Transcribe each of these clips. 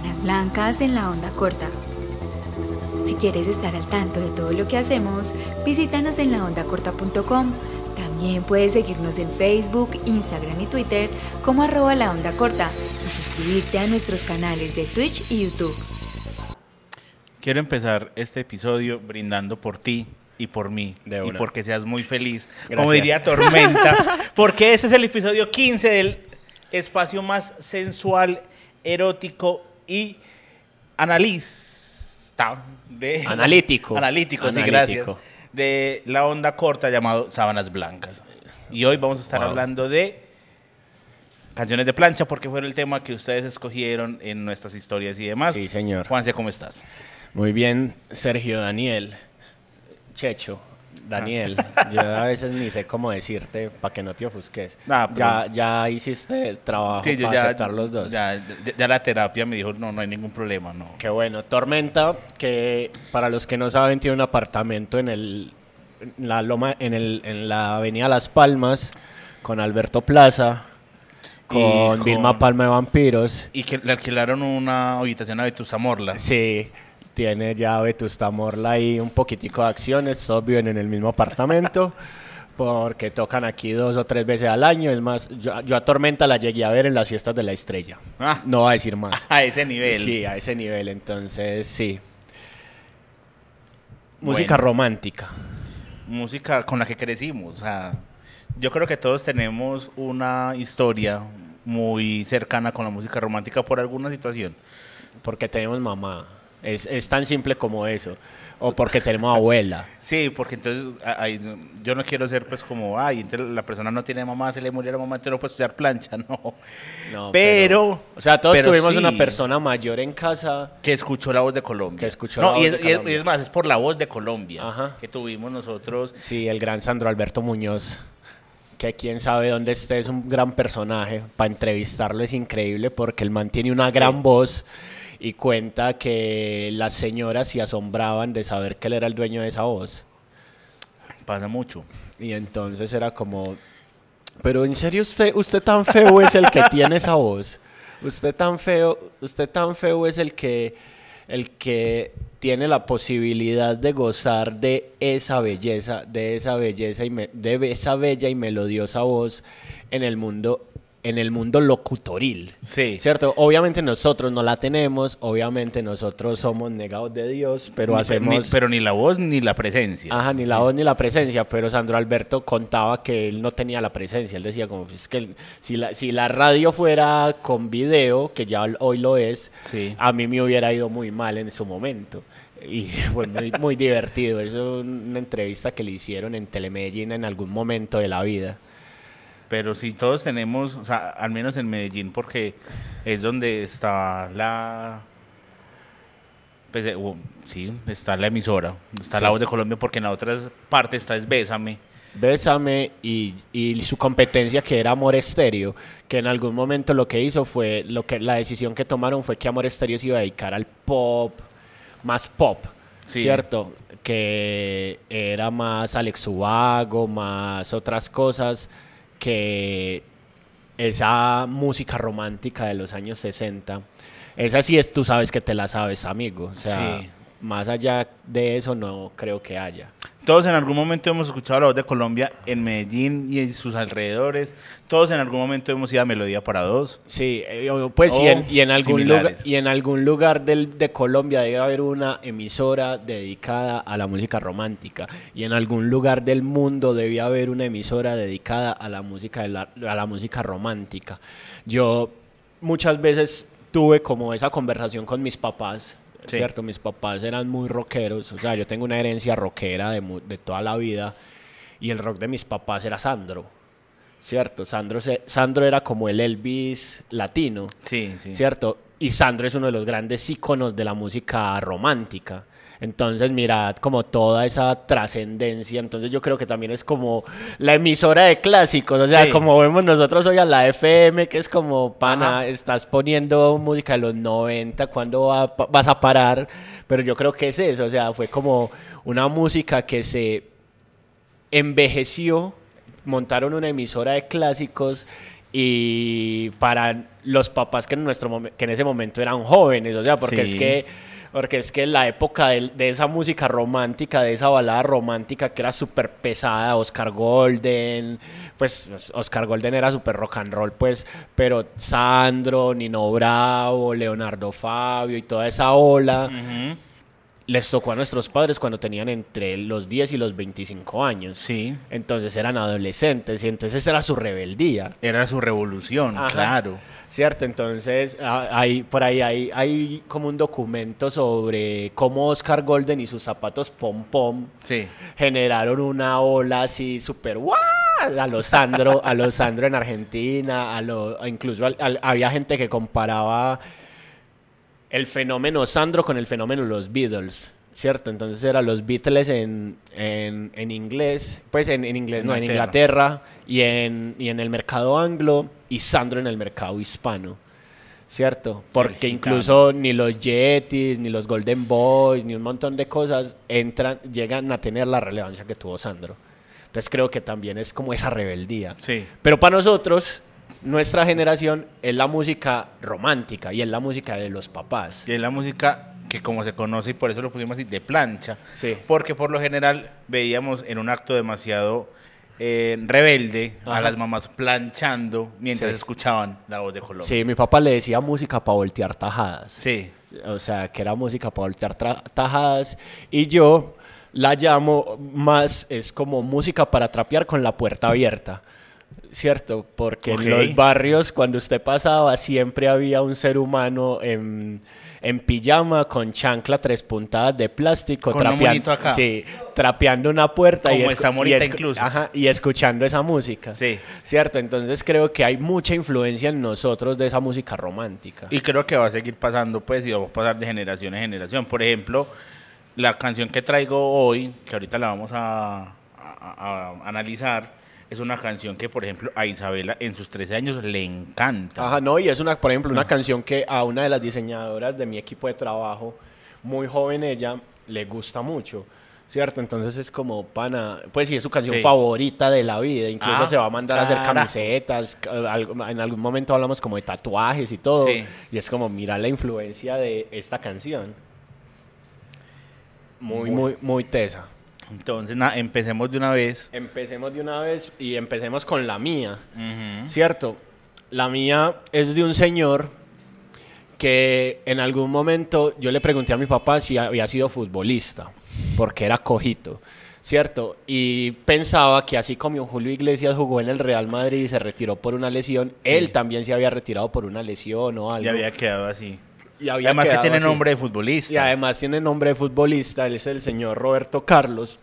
Sábanas Blancas en la onda corta. Si quieres estar al tanto de todo lo que hacemos, visítanos en laondacorta.com. También puedes seguirnos en Facebook, Instagram y Twitter como arroba la onda corta y suscribirte a nuestros canales de Twitch y YouTube. Quiero empezar este episodio brindando por ti y por mí. De y porque seas muy feliz. Gracias. Como diría Tormenta. porque este es el episodio 15 del espacio más sensual, erótico y analista. De, Analítico. Analítico, sí, gracias. De la onda corta llamado Sábanas Blancas. Y hoy vamos a estar Wow. hablando de canciones de plancha porque fue el tema que ustedes escogieron en nuestras historias y demás. Sí, señor. Juanse, ¿cómo estás? Muy bien, Sergio Daniel. Checho, Daniel. Yo a veces ni sé cómo decirte para que no te ofusques. Nah, ya, ya hiciste el trabajo Sí, para ya, aceptar los dos. Ya, ya- ya la terapia me dijo, no, no hay ningún problema, no. Qué bueno. Tormenta, que para los que no saben, tiene un apartamento en el en la loma, en el, en la avenida Las Palmas, con Alberto Plaza, con, con- Vilma Palma de Vampiros. Y que le alquilaron una habitación a Betusa Morla. Sí, tiene ya Vetusta Morla y un poquitico de acciones, todos viven en el mismo apartamento. Porque tocan aquí dos o tres veces al año. Es más, yo, yo a Tormenta la llegué a ver en las fiestas de la estrella. Ah. No va a decir más. A ese nivel. Sí, a ese nivel, entonces sí. Música Bueno. romántica. Música con la que crecimos. O sea, yo creo que todos tenemos una historia muy cercana con la música romántica por alguna situación. Porque tenemos mamá. Es, es tan simple como eso. O porque tenemos abuela. Sí, porque entonces yo no quiero ser pues como, ay, entonces la persona no tiene mamá, se le murió la mamá, entonces no puede estudiar plancha, no. No, pero, O sea, todos tuvimos sí. una persona mayor en casa. que escuchó la voz de Colombia. Que escuchó no, la voz y es, de y es- Colombia. y es más, es por la voz de Colombia Ajá. que tuvimos nosotros. Sí, el gran Sandro Alberto Muñoz. Que quién sabe dónde esté, es un gran personaje. Para entrevistarlo es increíble porque el man tiene una gran voz y cuenta que las señoras se asombraban de saber que él era el dueño de esa voz. Pasa mucho. Y entonces era como, pero en serio usted, usted tan feo es el que tiene esa voz. Usted tan feo, usted tan feo es el que, el que tiene la posibilidad de gozar de esa belleza, de esa belleza y me- de esa bella y melodiosa voz en el mundo, en el mundo locutoril. Sí. ¿Cierto? Obviamente nosotros no la tenemos, obviamente nosotros somos negados de Dios, pero Ni- hacemos... ni- pero ni la voz ni la presencia. Ajá, ni la voz ni la presencia, pero Sandro Alberto contaba que él no tenía la presencia. Él decía como, es que si la, si la radio fuera con video, que ya hoy lo es, Sí. a mí me hubiera ido muy mal en su momento. Y fue muy, muy divertido. Es una entrevista que le hicieron en Telemedellín en algún momento de la vida. Pero sí, todos tenemos, o sea, al menos en Medellín, porque es donde está la. Pues, eh, sí, está la emisora, está Sí. la voz de Colombia, porque en la otra parte está es Bésame. Bésame y, y su competencia que era Amor Estéreo, que en algún momento lo que hizo fue, lo que la decisión que tomaron fue que Amor Estéreo se iba a dedicar al pop, más pop, Sí. ¿cierto? Que era más Alex Ubago, más otras cosas que esa música romántica de los años 60. Esa sí es, tú sabes que te la sabes, amigo. O sea, Sí. más allá de eso no creo que haya. Todos en algún momento hemos escuchado la voz de Colombia en Medellín y en sus alrededores. Todos en algún momento hemos ido a Melodía para dos. Sí, eh, pues y, en, y en algún lugar, y en algún lugar del- de Colombia debe haber una emisora dedicada a la música romántica y en algún lugar del mundo debe haber una emisora dedicada a la música de la, a la música romántica. Yo muchas veces tuve como esa conversación con mis papás, Sí. cierto, mis papás eran muy rockeros, o sea, yo tengo una herencia rockera de, de toda la vida y el rock de mis papás era Sandro. ¿cierto? Sandro, se- Sandro era como el Elvis latino, Sí, sí. ¿cierto? Y Sandro es uno de los grandes íconos de la música romántica. Entonces, mirad como toda esa trascendencia. Entonces, yo creo que también es como la emisora de clásicos. O sea, Sí. como vemos nosotros hoy a la FM, que es como, pana, Ajá. estás poniendo música de los 90, ¿cuándo va- vas a parar? Pero yo creo que es eso. O sea, fue como una música que se envejeció, montaron una emisora de clásicos y para los papás que en, nuestro que en ese momento eran jóvenes, o sea, porque es que porque es que la época de, esa música romántica, de esa balada romántica que era súper pesada, Oscar Golden, pues Oscar Golden era súper rock and roll, pues, pero Sandro, Nino Bravo, Leonardo Fabio y toda esa ola. Les tocó a nuestros padres cuando tenían entre los 10 y los 25 años. Sí, Entonces eran adolescentes y entonces era su rebeldía. era su revolución, Ajá. claro. ¿Cierto? Entonces, hay, por ahí hay, hay como un documento sobre cómo Oscar Golden y sus zapatos pom pom Sí. generaron una ola así súper ¡guau! a los Sandro, a los Sandro en Argentina, a lo, incluso al- al- había gente que comparaba el fenómeno Sandro con el fenómeno los Beatles. ¿Cierto? Entonces eran los Beatles en, en, en inglés, pues en, en inglés, no, en Inglaterra. Y en, y en el mercado anglo y Sandro en el mercado hispano. ¿Cierto? Porque incluso ni los Yetis, ni los Golden Boys, ni un montón de cosas entran, llegan a tener la relevancia que tuvo Sandro. Entonces creo que también es como esa rebeldía. Sí. Pero para nosotros, nuestra generación es la música romántica y es la música de los papás. Y es la música que como se conoce y por eso lo pusimos así, de plancha. Sí. Porque por lo general veíamos en un acto demasiado eh, rebelde a las mamás planchando mientras Sí. escuchaban la voz de Colombia. Sí, mi papá le decía música para voltear tajadas. Sí. O sea, que era música para voltear tajadas. Y yo la llamo más, es como música para trapear con la puerta abierta. ¿Cierto? Porque en los barrios, cuando usted pasaba, siempre había un ser humano en, en pijama con chancla tres puntadas de plástico. Con un trapean- monito acá. Sí, trapeando una puerta. Como y escu- incluso. Ajá, y escuchando esa música. Sí. ¿Cierto? Entonces creo que hay mucha influencia en nosotros de esa música romántica. Y creo que va a seguir pasando, pues, y va a pasar de generación en generación. Por ejemplo, la canción que traigo hoy, que ahorita la vamos a, a- a- a analizar, es una canción que, por ejemplo, a Isabela en sus 13 años le encanta. Ajá, no, y es una, por ejemplo, una canción que a una de las diseñadoras de mi equipo de trabajo, muy joven ella, le gusta mucho, ¿cierto? Entonces es como pana, pues sí, es su canción Sí. favorita de la vida, incluso Ah, se va a mandar a hacer camisetas, en algún momento hablamos como de tatuajes y todo, Sí. y es como mirar la influencia de esta canción. Muy, muy, muy tesa. Entonces, empecemos de una vez. Empecemos de una vez y empecemos con la mía. Cierto, la mía es de un señor que en algún momento yo le pregunté a mi papá si había sido futbolista, porque era cojito, ¿cierto? Y pensaba que así como Julio Iglesias jugó en el Real Madrid y se retiró por una lesión, él también se había retirado por una lesión o algo. Ya había quedado así. Y había además que tiene así. nombre de futbolista. Y además tiene nombre de futbolista, él es el señor Roberto Carlos,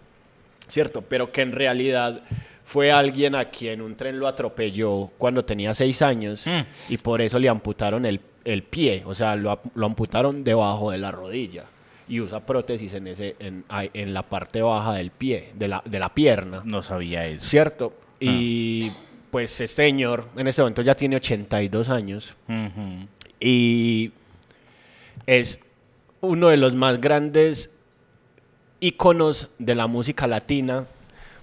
¿cierto? Pero que en realidad fue alguien a quien un tren lo atropelló cuando tenía seis años Mm. y por eso le amputaron el, el pie, o sea, lo, lo amputaron debajo de la rodilla y usa prótesis en, ese, en, en la parte baja del pie, de la, de la pierna. No sabía eso. ¿Cierto? Y pues este señor en este momento ya tiene 82 años Ujú. y es uno de los más grandes íconos de la música latina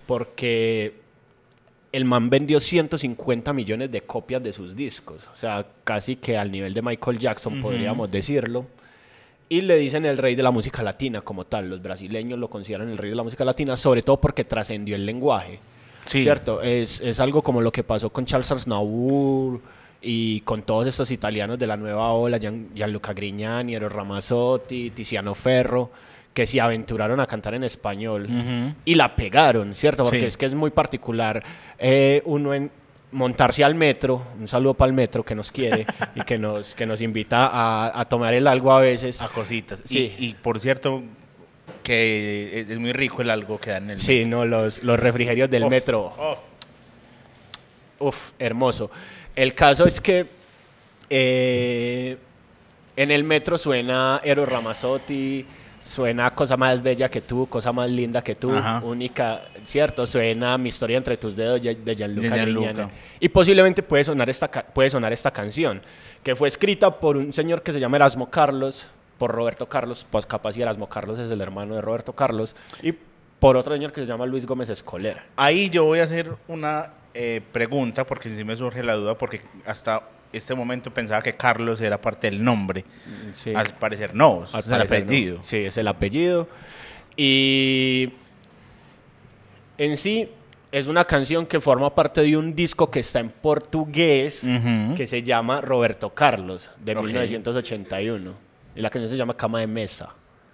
porque el man vendió 150 millones de copias de sus discos, o sea, casi que al nivel de Michael Jackson podríamos decirlo. Y le dicen el rey de la música latina como tal, los brasileños lo consideran el rey de la música latina, sobre todo porque trascendió el lenguaje. Sí. ¿Cierto? Es, es algo como lo que pasó con Charles Aznavour y con todos estos italianos de la nueva ola, Gian- Gianluca Grignani, Eros Ramazzotti, Tiziano Ferro, que se aventuraron a cantar en español Ujú. y la pegaron, ¿cierto? Porque Sí. es que es muy particular eh, uno en montarse al metro, un saludo para el metro que nos quiere y que nos, que nos invita a, a tomar el algo a veces. A cositas. Sí. Y, y, por cierto, que es, muy rico el algo que dan en el Sí, no, los, los refrigerios del Uf, metro. oh. Uf, hermoso. El caso es que eh, en el metro suena Eros Ramazzotti, suena Cosa más bella que tú, Cosa más linda que tú, Ajá. única, ¿cierto? Suena Mi historia entre tus dedos de Gianluca, De Gianluca. Y posiblemente puede sonar, esta, puede sonar esta canción, que fue escrita por un señor que se llama Erasmo Carlos, por Roberto Carlos, pues capaz y Erasmo Carlos es el hermano de Roberto Carlos, y por otro señor que se llama Luis Gómez Escoler. Ahí yo voy a hacer una eh, pregunta porque sí me surge la duda porque hasta este momento pensaba que Carlos era parte del nombre. Sí. Al parecer no, es el apellido. Sí, es el apellido. Y en sí es una canción que forma parte de un disco que está en portugués que se llama Roberto Carlos de Ok. 1981. Y la canción se llama Cama de Mesa.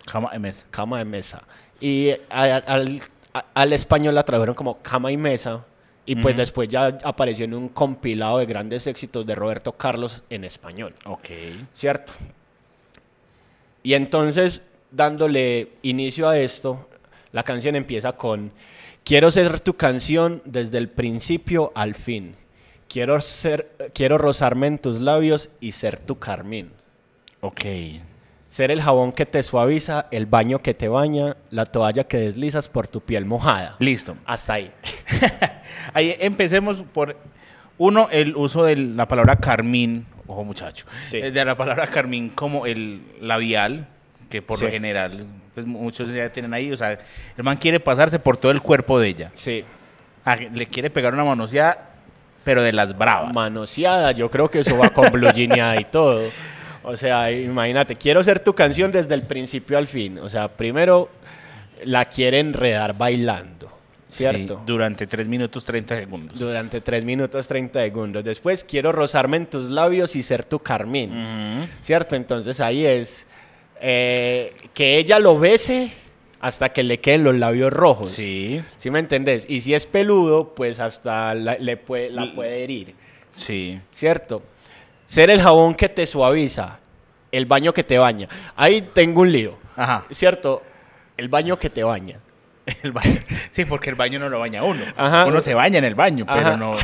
Cama MS. Cama de Mesa. Y a- a- al, a- al español la tradujeron como Cama y Mesa. Y pues después ya apareció en un compilado de grandes éxitos de Roberto Carlos en español. Ok. ¿cierto? Y entonces, dándole inicio a esto, la canción empieza con, quiero ser tu canción desde el principio al fin. Quiero, ser, quiero rozarme en tus labios y ser tu carmín. Ok. Ser el jabón que te suaviza, el baño que te baña, la toalla que deslizas por tu piel mojada. Listo. Hasta ahí. Ahí empecemos por uno, el uso de la palabra carmín, ojo muchacho, Sí. eh, de la palabra carmín como el labial, que por lo general pues, muchos ya tienen ahí, o sea, el man quiere pasarse por todo el cuerpo de ella. Sí. Ah, Le quiere pegar una manoseada, pero de las bravas. manoseada. Yo creo que eso va con blue y todo. O sea, imagínate, quiero ser tu canción desde el principio al fin. O sea, primero la quiere enredar bailando, Sí, ¿cierto? durante 3 minutos 30 segundos. Durante 3 minutos 30 segundos. Después quiero rozarme en tus labios y ser tu carmín. ¿cierto? Entonces ahí es eh, que ella lo bese hasta que le queden los labios rojos. Sí, ¿Sí me entendés? Y si es peludo, pues hasta la, le puede, la puede herir. sí. ¿cierto? Ser el jabón que te suaviza, el baño que te baña. Ahí tengo un lío, Ajá. ¿cierto? El baño que te baña. El baño. Sí, porque el baño no lo baña uno. Ajá. Uno se baña en el baño, pero Ajá. no,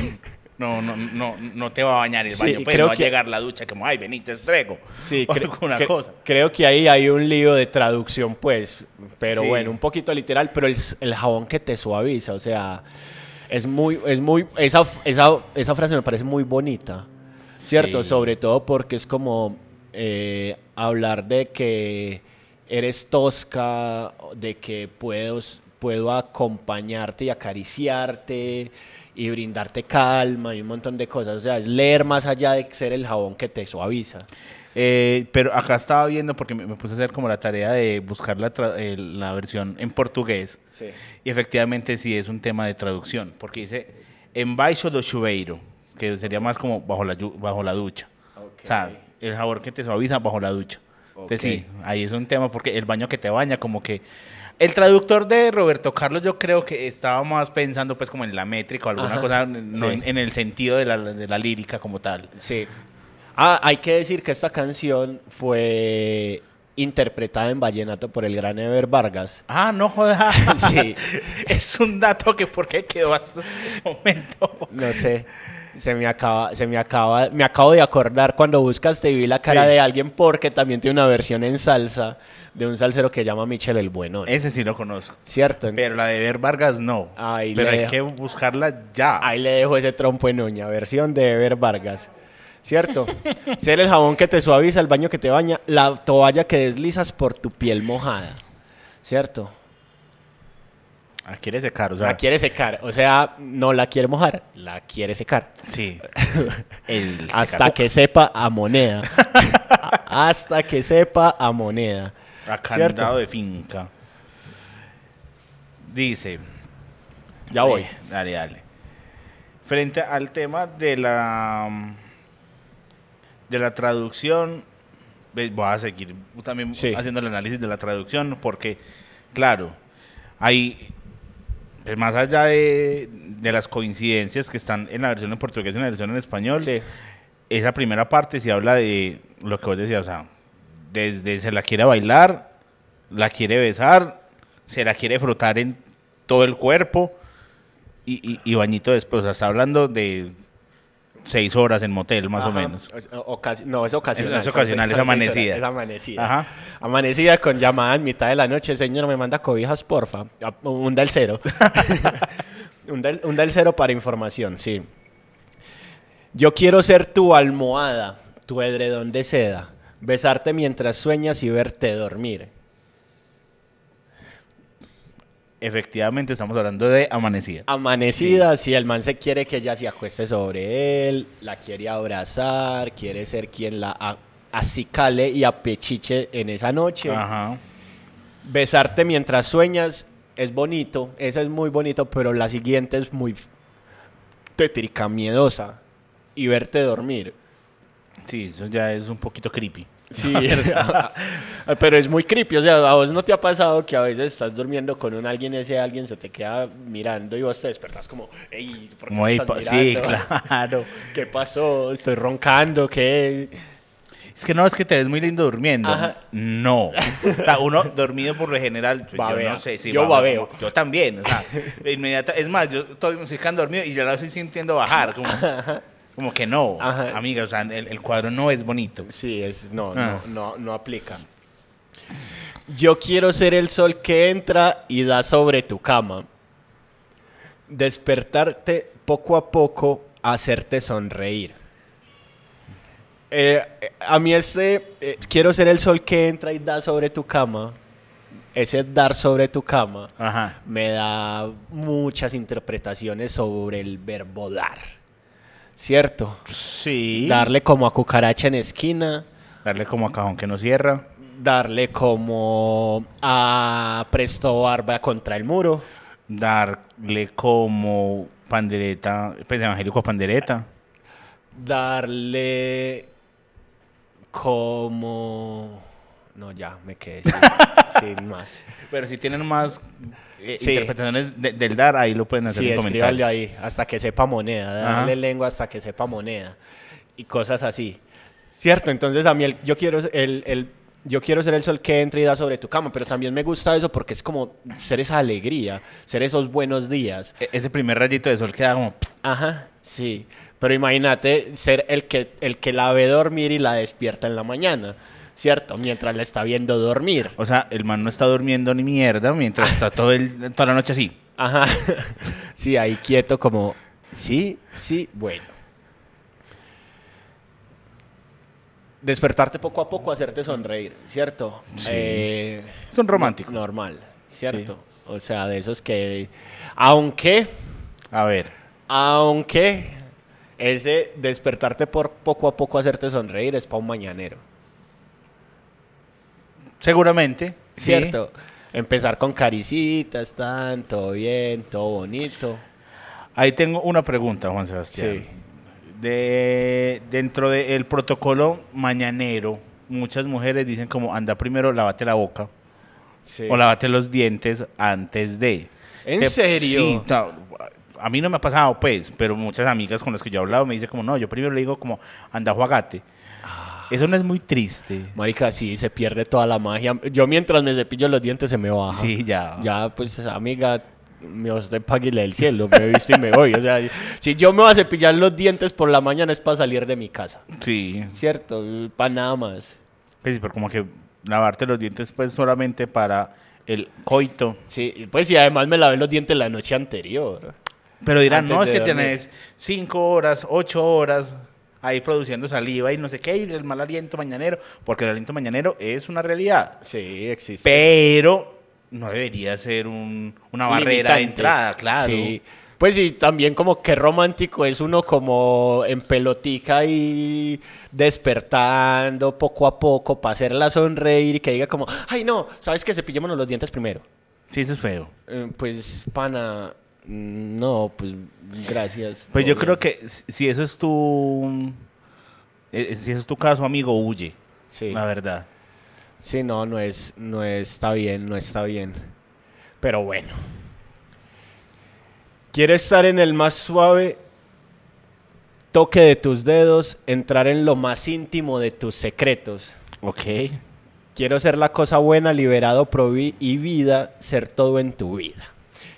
no, no, no, no te va a bañar el Sí, baño. Pues creo no va a que- llegar la ducha como, ay, vení, te estrego. Sí, cre- cre- cosa. creo que ahí hay un lío de traducción, pues, pero Sí. bueno, un poquito literal, pero el, el jabón que te suaviza, o sea, es muy, es muy, esa, esa, esa frase me parece muy bonita, ¿cierto? Sí. Sobre todo porque es como eh, hablar de que eres tosca, de que puedo, puedo acompañarte y acariciarte y brindarte calma y un montón de cosas, o sea, es leer más allá de ser el jabón que te suaviza. Eh, pero acá estaba viendo, porque me, me puse a hacer como la tarea de buscar la, tra- eh, la versión en portugués. Sí. Y efectivamente sí es un tema de traducción, porque dice embaixo do chuveiro, que sería más como bajo la, bajo la ducha. Ok. O sea, el jabón que te suaviza bajo la ducha. Entonces Ok. sí, ahí es un tema porque el baño que te baña, como que... El traductor de Roberto Carlos yo creo que estaba más pensando pues como en la métrica o alguna Ajá, cosa, no sí. en el sentido de la, de la lírica como tal. Sí. Ah, hay que decir que esta canción fue interpretada en vallenato por el gran Ever Vargas. Ah, no jodas. Sí. es un dato que por qué quedó hasta este momento. No sé. Se me acaba, se me acaba, me acabo de acordar cuando buscaste y vi la cara Sí. de alguien porque también tiene una versión en salsa de un salsero que llama Michel el Buenón. Ese sí lo conozco. ¿Cierto? Pero la de Ver Vargas no. Ahí Pero hay dejo. que buscarla ya. Ahí le dejo ese trompo en uña, versión de Ever Vargas. ¿Cierto? Ser el jabón que te suaviza, el baño que te baña, la toalla que deslizas por tu piel mojada. ¿Cierto? Ah, quiere secar, o sea. La quiere secar. O sea, no la quiere mojar, la quiere secar. Sí. El Hasta que sepa a moneda. Hasta que sepa a moneda. A ¿Cierto? candado de finca. Dice. Ya voy. Eh, Dale, dale. Frente al tema de la. De la traducción. Voy a seguir también Sí. haciendo el análisis de la traducción porque, claro, hay. Pues, más allá de, de las coincidencias que están en la versión en portugués y en la versión en español, Sí. esa primera parte se habla de lo que vos decías, o sea, desde se la quiere bailar, la quiere besar, se la quiere frotar en todo el cuerpo y, y- y bañito después. O sea, está hablando de seis horas en motel, más o menos. Es- ocasi- no, es ocasional. Es ocasional, son es seis horas, amanecida. Es amanecida. Ajá. Amanecida con llamada en mitad de la noche. Señor, me manda cobijas, porfa. Ah, Un del cero. un, del, un del cero para información, sí. Yo quiero ser tu almohada, tu edredón de seda. Besarte mientras sueñas y verte dormir. Efectivamente estamos hablando de amanecida. Amanecida, si el man se quiere que ella se acueste sobre él, la quiere abrazar, quiere ser quien la acicale y apechiche en esa noche. Ajá. Besarte mientras sueñas es bonito, esa es muy bonito, pero la siguiente es muy tétrica, miedosa. Y verte dormir. Sí, eso ya es un poquito creepy. Sí, pero es muy creepy. O sea, a vos no te ha pasado que a veces estás durmiendo con un alguien y ese alguien se te queda mirando y vos te despertás como, ey, ¿por qué Como me estás pa- sí, mirando? claro. ¿Qué pasó? Estoy roncando, ¿qué? Es que no, es que te ves muy lindo durmiendo. Ajá. No. O sea, uno dormido por lo general, pues, yo Babea. no sé si Yo babea, babeo. Yo también, o sea, inmediata, es más, yo estoy musicando dormido y ya lo estoy sintiendo bajar, como, como que no, Ajá. amiga, o sea, el, el cuadro no es bonito. Sí, es, no, Ah. no, no, no aplica. Yo quiero ser el sol que entra y da sobre tu cama. Despertarte poco a poco, hacerte sonreír. Eh, eh, a mí este, eh, quiero ser el sol que entra y da sobre tu cama. Ese dar sobre tu cama Ajá. me da muchas interpretaciones sobre el verbo dar. ¿Cierto? Sí. Darle como a cucaracha en esquina, Darle como a cajón que no cierra. darle como a presto barba contra el muro, Darle como pandereta, pues evangélico a pandereta. darle como... No, ya, me quedé sin, sin más. Pero si tienen más eh, Sí. interpretaciones de- del dar, ahí lo pueden hacer Sí, en comentarios. ahí, hasta que sepa moneda, Ajá. darle lengua hasta que sepa moneda y cosas así. Cierto, entonces a mí el- yo, quiero, el, el- yo quiero ser el sol que entra y da sobre tu cama, pero también me gusta eso porque es como ser esa alegría, ser esos buenos días. E- Ese primer rayito de sol queda como... pss, Ajá, sí. Pero imagínate ser el que, el que la ve dormir y la despierta en la mañana, ¿cierto? Mientras la está viendo dormir. O sea, el man no está durmiendo ni mierda mientras está todo el, toda la noche así. Ajá. Sí, ahí quieto como, sí, sí, bueno. Despertarte poco a poco, hacerte sonreír, ¿cierto? Sí. Eh, Es un romántico. Normal, ¿cierto? O sea, de esos que... Aunque, A ver. aunque ese despertarte por poco a poco, hacerte sonreír es para un mañanero, Seguramente. sí. ¿cierto? Empezar con caricitas, tan, todo bien, todo bonito. Ahí tengo una pregunta, Juan Sebastián. Sí. De, dentro del protocolo mañanero, muchas mujeres dicen como anda primero, lávate la boca Sí. o lávate los dientes antes de. ¿En serio? Sí, a mí no me ha pasado, pues, pero muchas amigas con las que yo he hablado me dicen como, no, yo primero le digo como, anda, juagate. Eso no es muy triste. Marica, sí, se pierde toda la magia. Yo mientras me cepillo los dientes se me baja. Sí, ya. Ya, pues, amiga, me usted páguile del cielo, me he visto y me voy. O sea, si yo me voy a cepillar los dientes por la mañana es para salir de mi casa. Sí. ¿Cierto? Para nada más. Pues sí, pero como que lavarte los dientes pues solamente para el coito. Sí, pues y además me lavé los dientes la noche anterior. Pero dirán, Antes no, es que dormir. tenés cinco horas, ocho horas ahí produciendo saliva y no sé qué, y el mal aliento mañanero, porque el aliento mañanero es una realidad. Sí, existe. Pero no debería ser un- una barrera de entrada, claro. Sí. Pues sí, también como que romántico es uno como en pelotica y despertando poco a poco para hacerla sonreír y que diga como, ay no, ¿sabes que Cepillémonos los dientes primero. Sí, eso es feo. Eh, pues, pana, no, pues gracias. Pues yo creo que si eso es tu... eh, Si eso es tu caso, amigo, huye. Sí. La verdad. Sí, no, no es, no está bien, no está bien. Pero bueno. Quiere estar en el más suave toque de tus dedos, entrar en lo más íntimo de tus secretos. Ok. Quiero ser la cosa buena, liberado pro vi- y vida, ser todo en tu vida.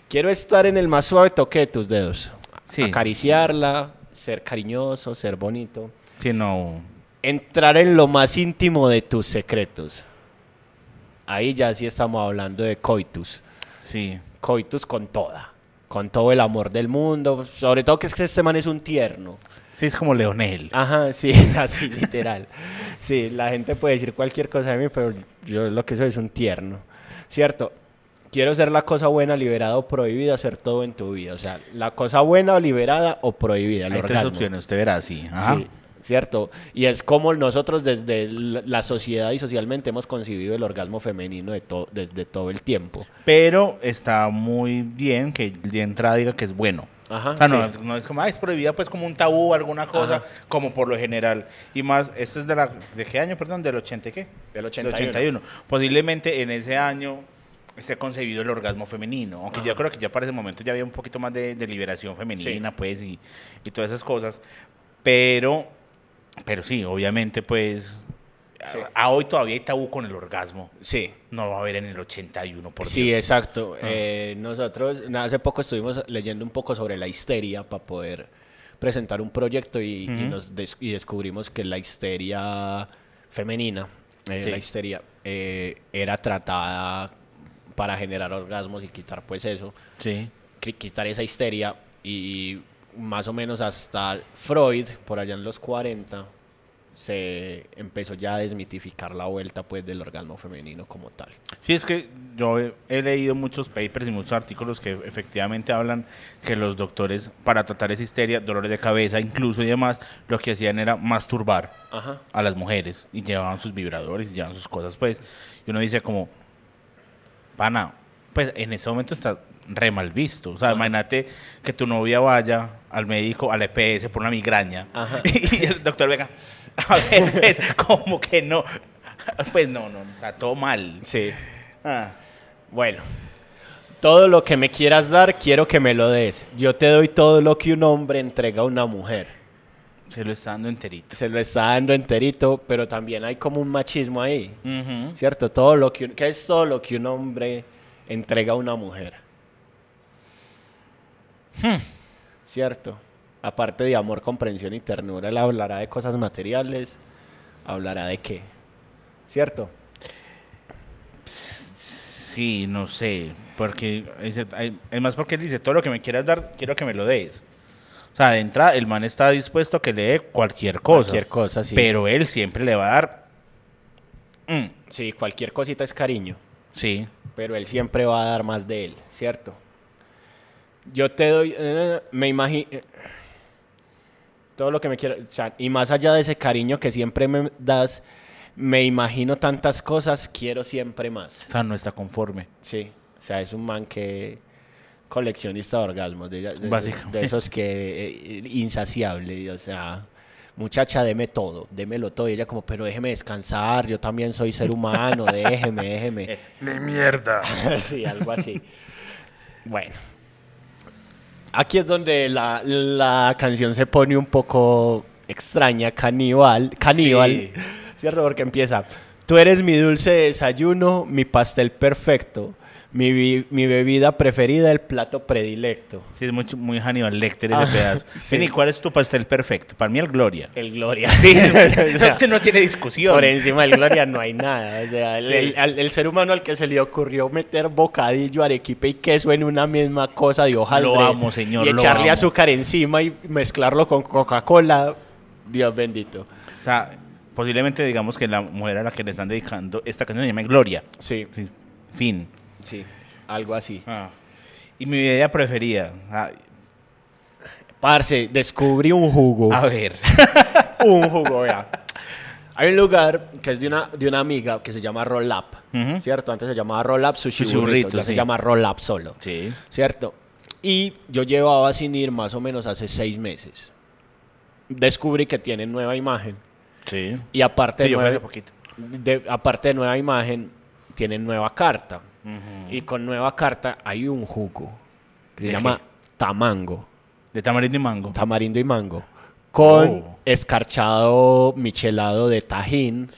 Quiero estar en el más suave toque de tus dedos. Sí. Acariciarla, ser cariñoso, ser bonito. Si no... Entrar en lo más íntimo de tus secretos. Ahí ya sí estamos hablando de coitus. Sí. Coitus con toda. Con todo el amor del mundo. Sobre todo que es que este man es un tierno. Sí, es como Leonel. Ajá, sí, así literal. Sí, la gente puede decir cualquier cosa de mí, pero yo lo que soy es un tierno. ¿Cierto? Quiero ser la cosa buena, liberada o prohibida, hacer todo en tu vida. O sea, la cosa buena, liberada o prohibida. El Hay tres orgasmo. opciones, usted verá, sí. Ajá. Sí, cierto. Y es como nosotros desde la sociedad y socialmente hemos concebido el orgasmo femenino de to- desde todo el tiempo. Pero está muy bien que de entrada diga que es bueno. Ajá, no, sí. no es como, ah, es prohibida pues como un tabú o alguna cosa, Ajá. como por lo general. Y más, esto es de la, ¿de qué año, perdón? ¿Del 80 y qué? Del Del 81. 81. Posiblemente en ese año esté concebido el orgasmo femenino, aunque yo creo que ya para ese momento ya había un poquito más de, de liberación femenina, pues, y, y todas esas cosas. Pero, pero sí, obviamente, pues, Sí. a, a hoy todavía hay tabú con el orgasmo. Sí. No va a haber en el 81, por sí, Dios. exacto. Eh, nosotros hace poco estuvimos leyendo un poco sobre la histeria para poder presentar un proyecto y, nos des- y descubrimos que la histeria femenina, eh, Sí. la histeria, eh, era tratada para generar orgasmos y quitar pues eso, Sí. qui- quitar esa histeria y más o menos hasta Freud, por allá en los 40, se empezó ya a desmitificar la vuelta pues del orgasmo femenino como tal. Sí, es que yo he, he leído muchos papers y muchos artículos que efectivamente hablan que los doctores, para tratar esa histeria, dolores de cabeza incluso y demás, lo que hacían era masturbar Ajá. a las mujeres y llevaban sus vibradores y llevaban sus cosas, pues. Y uno dice como, pana, pues en ese momento está re mal visto. O sea, imagínate que tu novia vaya al médico, al EPS por una migraña Ajá. y el doctor venga, a ver, pues, como que no. Pues no, no, o sea, todo mal. Sí. Ah. Bueno, todo lo que me quieras dar, quiero que me lo des. Yo te doy todo lo que un hombre entrega a una mujer. Se lo está dando enterito. Se lo está dando enterito, pero también hay como un machismo ahí. ¿cierto? Todo lo que ¿Qué es todo lo que un hombre entrega a una mujer? ¿Cierto? Aparte de amor, comprensión y ternura, él hablará de cosas materiales, hablará de qué, ¿cierto? Sí, no sé. Porque es más porque él dice, todo lo que me quieras dar, quiero que me lo des. O sea, de entrada, el man está dispuesto a que le dé cualquier cosa. Cualquier cosa, sí. Pero él siempre le va a dar... mm, Sí, cualquier cosita es cariño. sí. pero él siempre va a dar más de él, ¿cierto? Yo te doy, eh, me imagino, todo lo que me quiero, o sea, y más allá de ese cariño que siempre me das, me imagino tantas cosas, quiero siempre más, O sea, no está conforme. sí, o sea, es un man que coleccionista de orgasmos, de, de- de esos que eh, insaciable, o sea, muchacha, deme todo, démelo todo, y ella como, pero déjeme descansar, yo también soy ser humano, déjeme, déjeme. ¡De mierda! sí, algo así. Bueno. Aquí es donde la, la canción se pone un poco extraña, caníbal, caníbal, Sí. ¿cierto? Porque empieza, tú eres mi dulce desayuno, mi pastel perfecto, mi, mi bebida preferida, el plato predilecto. Sí, es mucho, muy Hannibal Lecter ese Ah, pedazo. sí. Ven, ¿y cuál es tu pastel perfecto? Para mí el Gloria. El Gloria. Sí, O sea, no tiene discusión. Por encima del Gloria no hay nada. O sea, el, Sí. el- al- el ser humano al que se le ocurrió meter bocadillo, arequipe y queso en una misma cosa de hojaldre. Lo amo, señor, Y lo echarle amo. azúcar encima y mezclarlo con Coca-Cola. Dios bendito. O sea, posiblemente digamos que la mujer a la que le están dedicando esta canción se llama Gloria. Sí, Sí. Fin. Sí. Algo así. Ah. Y mi bebida preferida. ah, Parce, descubrí un jugo. a ver. un jugo, vea. Hay un lugar que es de una, de una amiga que se llama Roll Up. ¿Cierto? Antes se llamaba Roll Up Sushi, Sushi Burrito, Burrito, ya se llama Roll Up solo. Sí. ¿Cierto? Y yo llevaba sin ir más o menos hace seis meses. Descubrí que tienen nueva imagen. Sí. Y aparte, Sí, de, nueva, de- aparte de nueva imagen, tienen nueva carta. Ujú. Y con nueva carta hay un jugo que se ¿De llama qué? tamango. De tamarindo y mango. Tamarindo y mango. Con Oh. escarchado michelado de tajín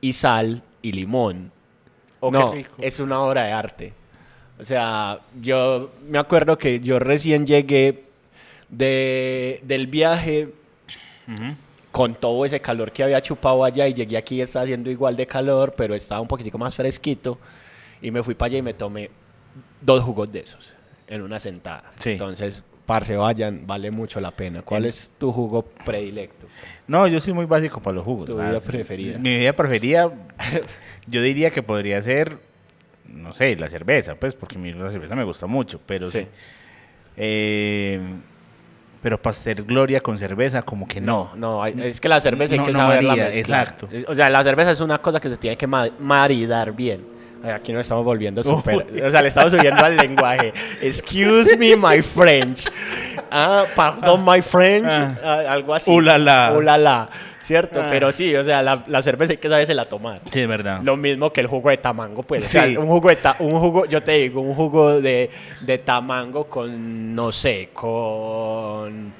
y sal y limón. Oh, qué no, rico. es una obra de arte. O sea, yo me acuerdo que yo recién llegué de, del viaje con todo ese calor que había chupado allá y llegué aquí y estaba haciendo igual de calor, pero estaba un poquitico más fresquito y me fui para allá y me tomé dos jugos de esos en una sentada. Sí. Entonces, parce, vayan, vale mucho la pena. ¿Cuál es tu jugo predilecto? No, yo soy muy básico para los jugos. Tu sí. preferida. Mi bebida preferida, yo diría que podría ser no sé, la cerveza, pues, porque a mí la cerveza me gusta mucho, pero sí. Sí. Eh, pero para hacer gloria con cerveza, como que no. No, hay- es que la cerveza No, hay que no saberla marida, exacto. O sea, la cerveza es una cosa que se tiene que ma- maridar bien. Aquí nos estamos volviendo súper... O sea, le estamos subiendo al lenguaje. Excuse me, my French. Ah, pardon, my French. Ah. Ah, algo así. Ulala. Ulala. ¿Cierto? Ah. Pero sí, o sea, la, la cerveza hay que sabérsela tomar. Sí, es verdad. Lo mismo que el jugo de tamango, pues. O sea, Sí. un jugo de ta- un jugo, yo te digo, un jugo de, de tamango con, no sé, con,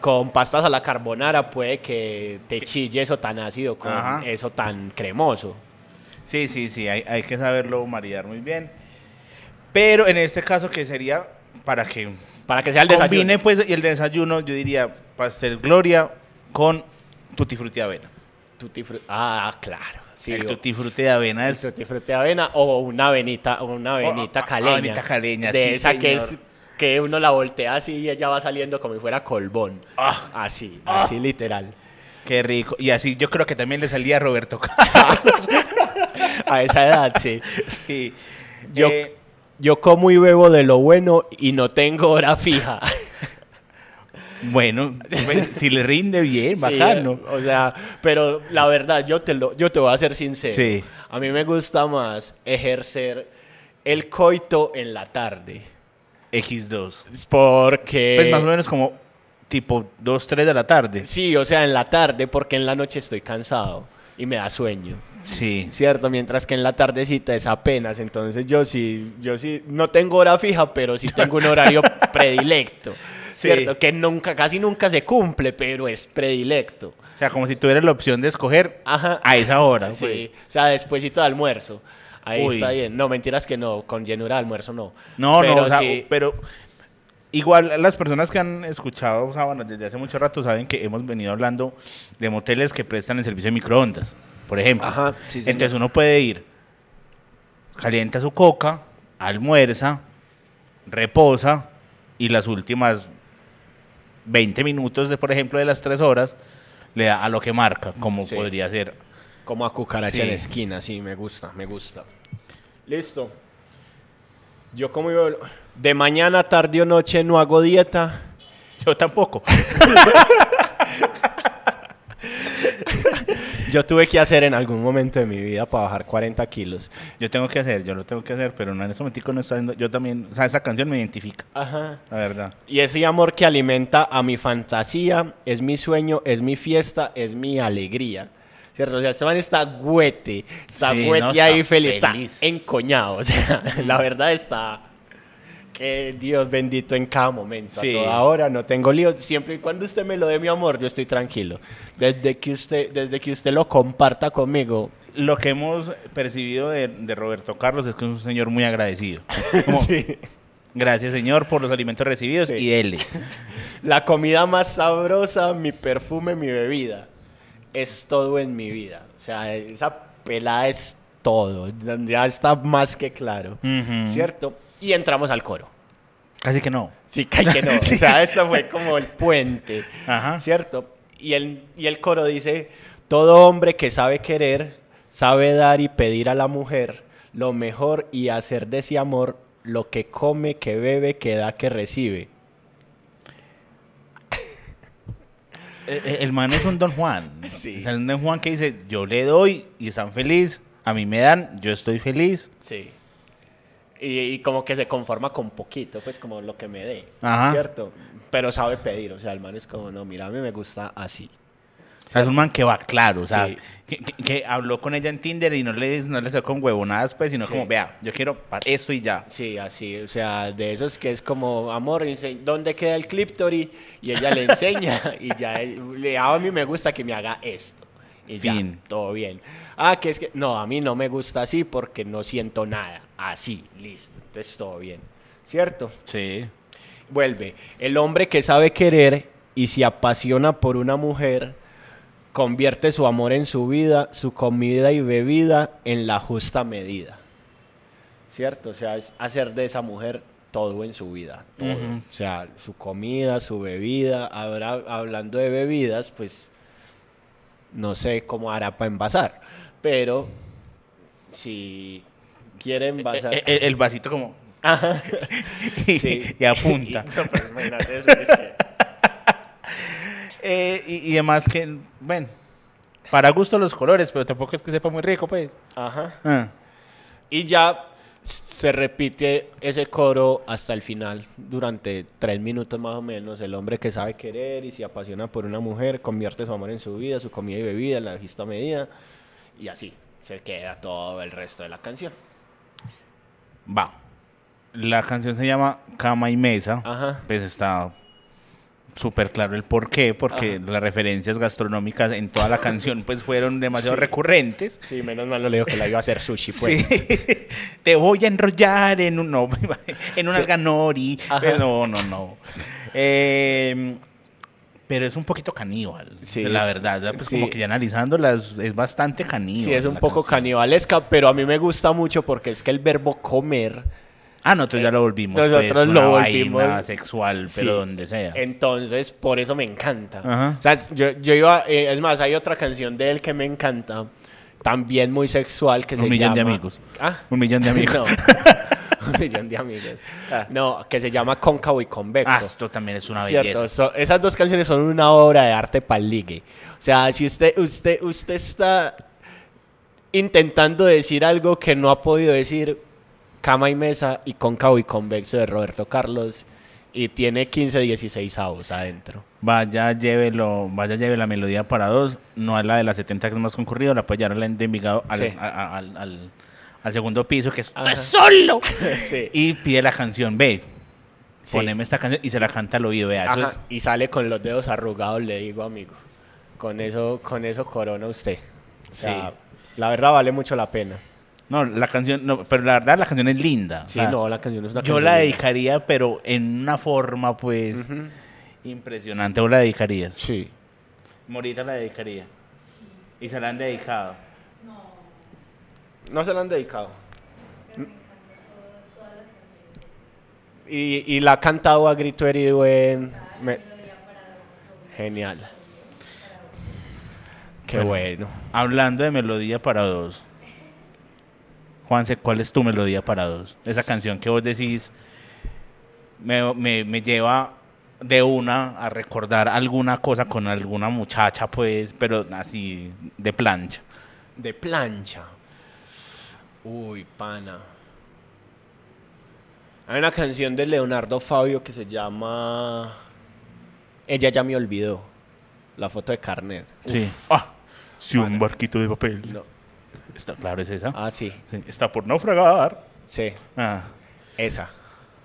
con pastas a la carbonara puede que te chille eso tan ácido con Ajá. eso tan cremoso. Sí, sí, sí, hay, hay que saberlo maridar muy bien. Pero en este caso, que sería para que Para que sea el combine, desayuno. pues, y el desayuno, yo diría pastel gloria con tutti frutti de avena. Tutti ah, claro. Sí, el o- tutti frutti de avena es... tutti frutti de avena o una avenita, o una avenita ah, caleña. avenita caleña, De sí, esa que es que uno la voltea así y ella va saliendo como si fuera colbón. Ah. así, Ah. así literal. Qué rico. Y así yo creo que también le salía a Roberto Carlos. A esa edad, sí. sí. Yo, Eh, yo como y bebo de lo bueno y no tengo hora fija. bueno, pues, si le rinde bien, Sí, bacano. o sea, pero la verdad, yo te, lo, yo te voy a ser sincero. Sí. A mí me gusta más ejercer el coito en la tarde. X2. Es Porque... Pues más o menos como tipo 2, 3 de la tarde. Sí, o sea, en la tarde, porque en la noche estoy cansado y me da sueño. Sí. Cierto, mientras que en la tardecita es apenas, entonces yo sí, yo sí, no tengo hora fija, pero sí tengo un horario predilecto, Sí. cierto, que nunca, casi nunca se cumple, pero es predilecto. O sea, como si tuvieras la opción de escoger Ajá. a esa hora. Sí, pues. o sea, despuésito de almuerzo. Ahí Uy. está bien. No, mentiras que no, con llenura de almuerzo no. No, pero no, o sea, sí, pero igual las personas que han escuchado Sábanas desde hace mucho rato saben que hemos venido hablando de moteles que prestan el servicio de microondas, por ejemplo. Ajá, sí, señor. Entonces uno puede ir, calienta su coca, almuerza, reposa y las últimas 20 minutos, de, por ejemplo, de las 3 horas, le da a lo que marca, como Sí. podría ser. como a cucaracha Sí. en la esquina, sí, me gusta, me gusta. Listo. Yo como iba- de mañana, tarde o noche no hago dieta. Yo tampoco. Yo tuve que hacer en algún momento de mi vida para bajar 40 kilos. Yo tengo que hacer, yo lo tengo que hacer, pero no en ese momento no estoy haciendo. Yo también, o sea, esa canción me identifica, Ajá. la verdad. Y ese amor que alimenta a mi fantasía, es mi sueño, es mi fiesta, es mi alegría. ¿Cierto? O sea, este man está güete, está Sí, güete no, está ahí feliz, feliz. está encoñado. O sea, la verdad está Dios bendito en cada momento. Sí. A toda hora no tengo lío. Siempre y cuando usted me lo dé mi amor, yo estoy tranquilo. Desde que usted, desde que usted lo comparta conmigo. Lo que hemos percibido de, de Roberto Carlos es que es un señor muy agradecido. Como, Sí. Gracias, señor, por los alimentos recibidos Sí. y dele. La comida más sabrosa, mi perfume, mi bebida. Es todo en mi vida. O sea, esa pelada es todo. Ya está más que claro. ¿Cierto? Y entramos al coro. Casi que no. Sí, cae que no. O sea, esto fue como el puente. Ajá. ¿Cierto? Y el, y el coro dice, todo hombre que sabe querer, sabe dar y pedir a la mujer lo mejor y hacer de ese amor lo que come, que bebe, que da, que recibe. Eh, eh, El man es un Don Juan. Sí. Un Don Juan que dice, yo le doy y están feliz, a mí me dan, yo estoy feliz. Sí. Y, y como que se conforma con poquito, pues como lo que me dé. Ajá. ¿Cierto? Pero sabe pedir. O sea, el man es como, no, mira, a mí me gusta así. O sea, es un man que va claro, o sea, Sí. que, que- que habló con ella en Tinder y no le, no le sacó con huevonadas, pues, sino Sí. como, vea, yo quiero esto y ya. Sí, así. O sea, de esos que es como, amor, ¿dónde queda el clíptori? Y ella le enseña y ya, le, "Ah, a mí me gusta que me haga esto. Y ya, Fin. todo bien. Ah, que es que, no, a mí no me gusta así porque no siento nada. Así, listo. Entonces, todo bien. ¿Cierto? Sí. Vuelve. El hombre que sabe querer y se apasiona por una mujer, convierte su amor en su vida, su comida y bebida en la justa medida. ¿Cierto? O sea, es hacer de esa mujer todo en su vida. Todo. O sea, su comida, su bebida. Habrá, hablando de bebidas, pues no sé cómo hará para envasar. Pero si quieren basar. Eh, eh, el, vasito como... Ajá. y, Sí. y apunta. No, pero imagínate eso, es que- Eh, y, y además que, bueno, para gusto los colores, pero tampoco es que sepa muy rico, pues. Ajá. Ah. Y ya se repite ese coro hasta el final, durante tres minutos más o menos. El hombre que sabe querer y se apasiona por una mujer, convierte su amor en su vida, su comida y bebida, la justa medida. Y así se queda todo el resto de la canción. Va. La canción se llama Cama y Mesa. Ajá. Pues está súper claro el por qué, porque las referencias gastronómicas en toda la canción pues fueron demasiado Sí. recurrentes. Sí, menos mal no le digo que la iba a hacer sushi, pues. Sí. Te voy a enrollar en un no, en un Sí. alganori. Pues, no, no, no. Eh, pero es un poquito caníbal. Sí, la verdad. Pues sí. como que ya analizándolas es bastante caníbal. Sí, es un poco canción. canibalesca, pero a mí me gusta mucho porque es que el verbo comer Ah, nosotros ya lo volvimos. Nosotros pues, lo una volvimos- vaina sexual, pero Sí. donde sea. Entonces, por eso me encanta. Ajá. O sea, yo, yo iba, eh, es más, hay otra canción de él que me encanta, también muy sexual, que se Un millón de llama- amigos. ¿Ah? Un millón de amigos. No. Un millón de amigos. No, que se llama Cóncavo y Convexo. Ah, esto también es una Cierto, belleza. so- esas dos canciones son una obra de arte para ligue. O sea, si usted, usted, usted está intentando decir algo que no ha podido decir, Cama y Mesa y Cóncavo y Convexo de Roberto Carlos, y tiene 15, 16 avos adentro. Vaya, llévelo, vaya, lleve la melodía para dos. No es la de las 70 que es más concurrido, la puede llevar a la de Envigado al, Sí. a- a- al, al- al segundo piso, que es solo. sí. Y pide la canción, ve, Sí. poneme esta canción y se la canta al oído, vea. Eso es, Y sale con los dedos arrugados, le digo, amigo. Con eso, con eso corona usted. O sea, Sí. la verdad vale mucho la pena. No, la canción, no, pero la verdad la canción es linda. o Sí, sea, no, la canción es una Yo canción la linda. dedicaría, pero en una forma, pues, impresionante. ¿O la dedicarías? Sí. Morita la dedicaría. Y se la han dedicado. No se la han dedicado. Y, y la ha cantado a grito herido en... me- Genial. Qué bueno. Hablando de melodía para dos. Juanse, ¿cuál es tu melodía para dos? Esa canción que vos decís me, me- me lleva de una a recordar alguna cosa con alguna muchacha, pues, pero así de plancha. De plancha. Uy, pana. Hay una canción de Leonardo Fabio que se llama Ella ya me olvidó. La foto de carnet. Sí. Ah, si un barquito de papel. No. Está claro, es esa. Ah, sí. Sí, Está por naufragar. Sí. Ah, Esa.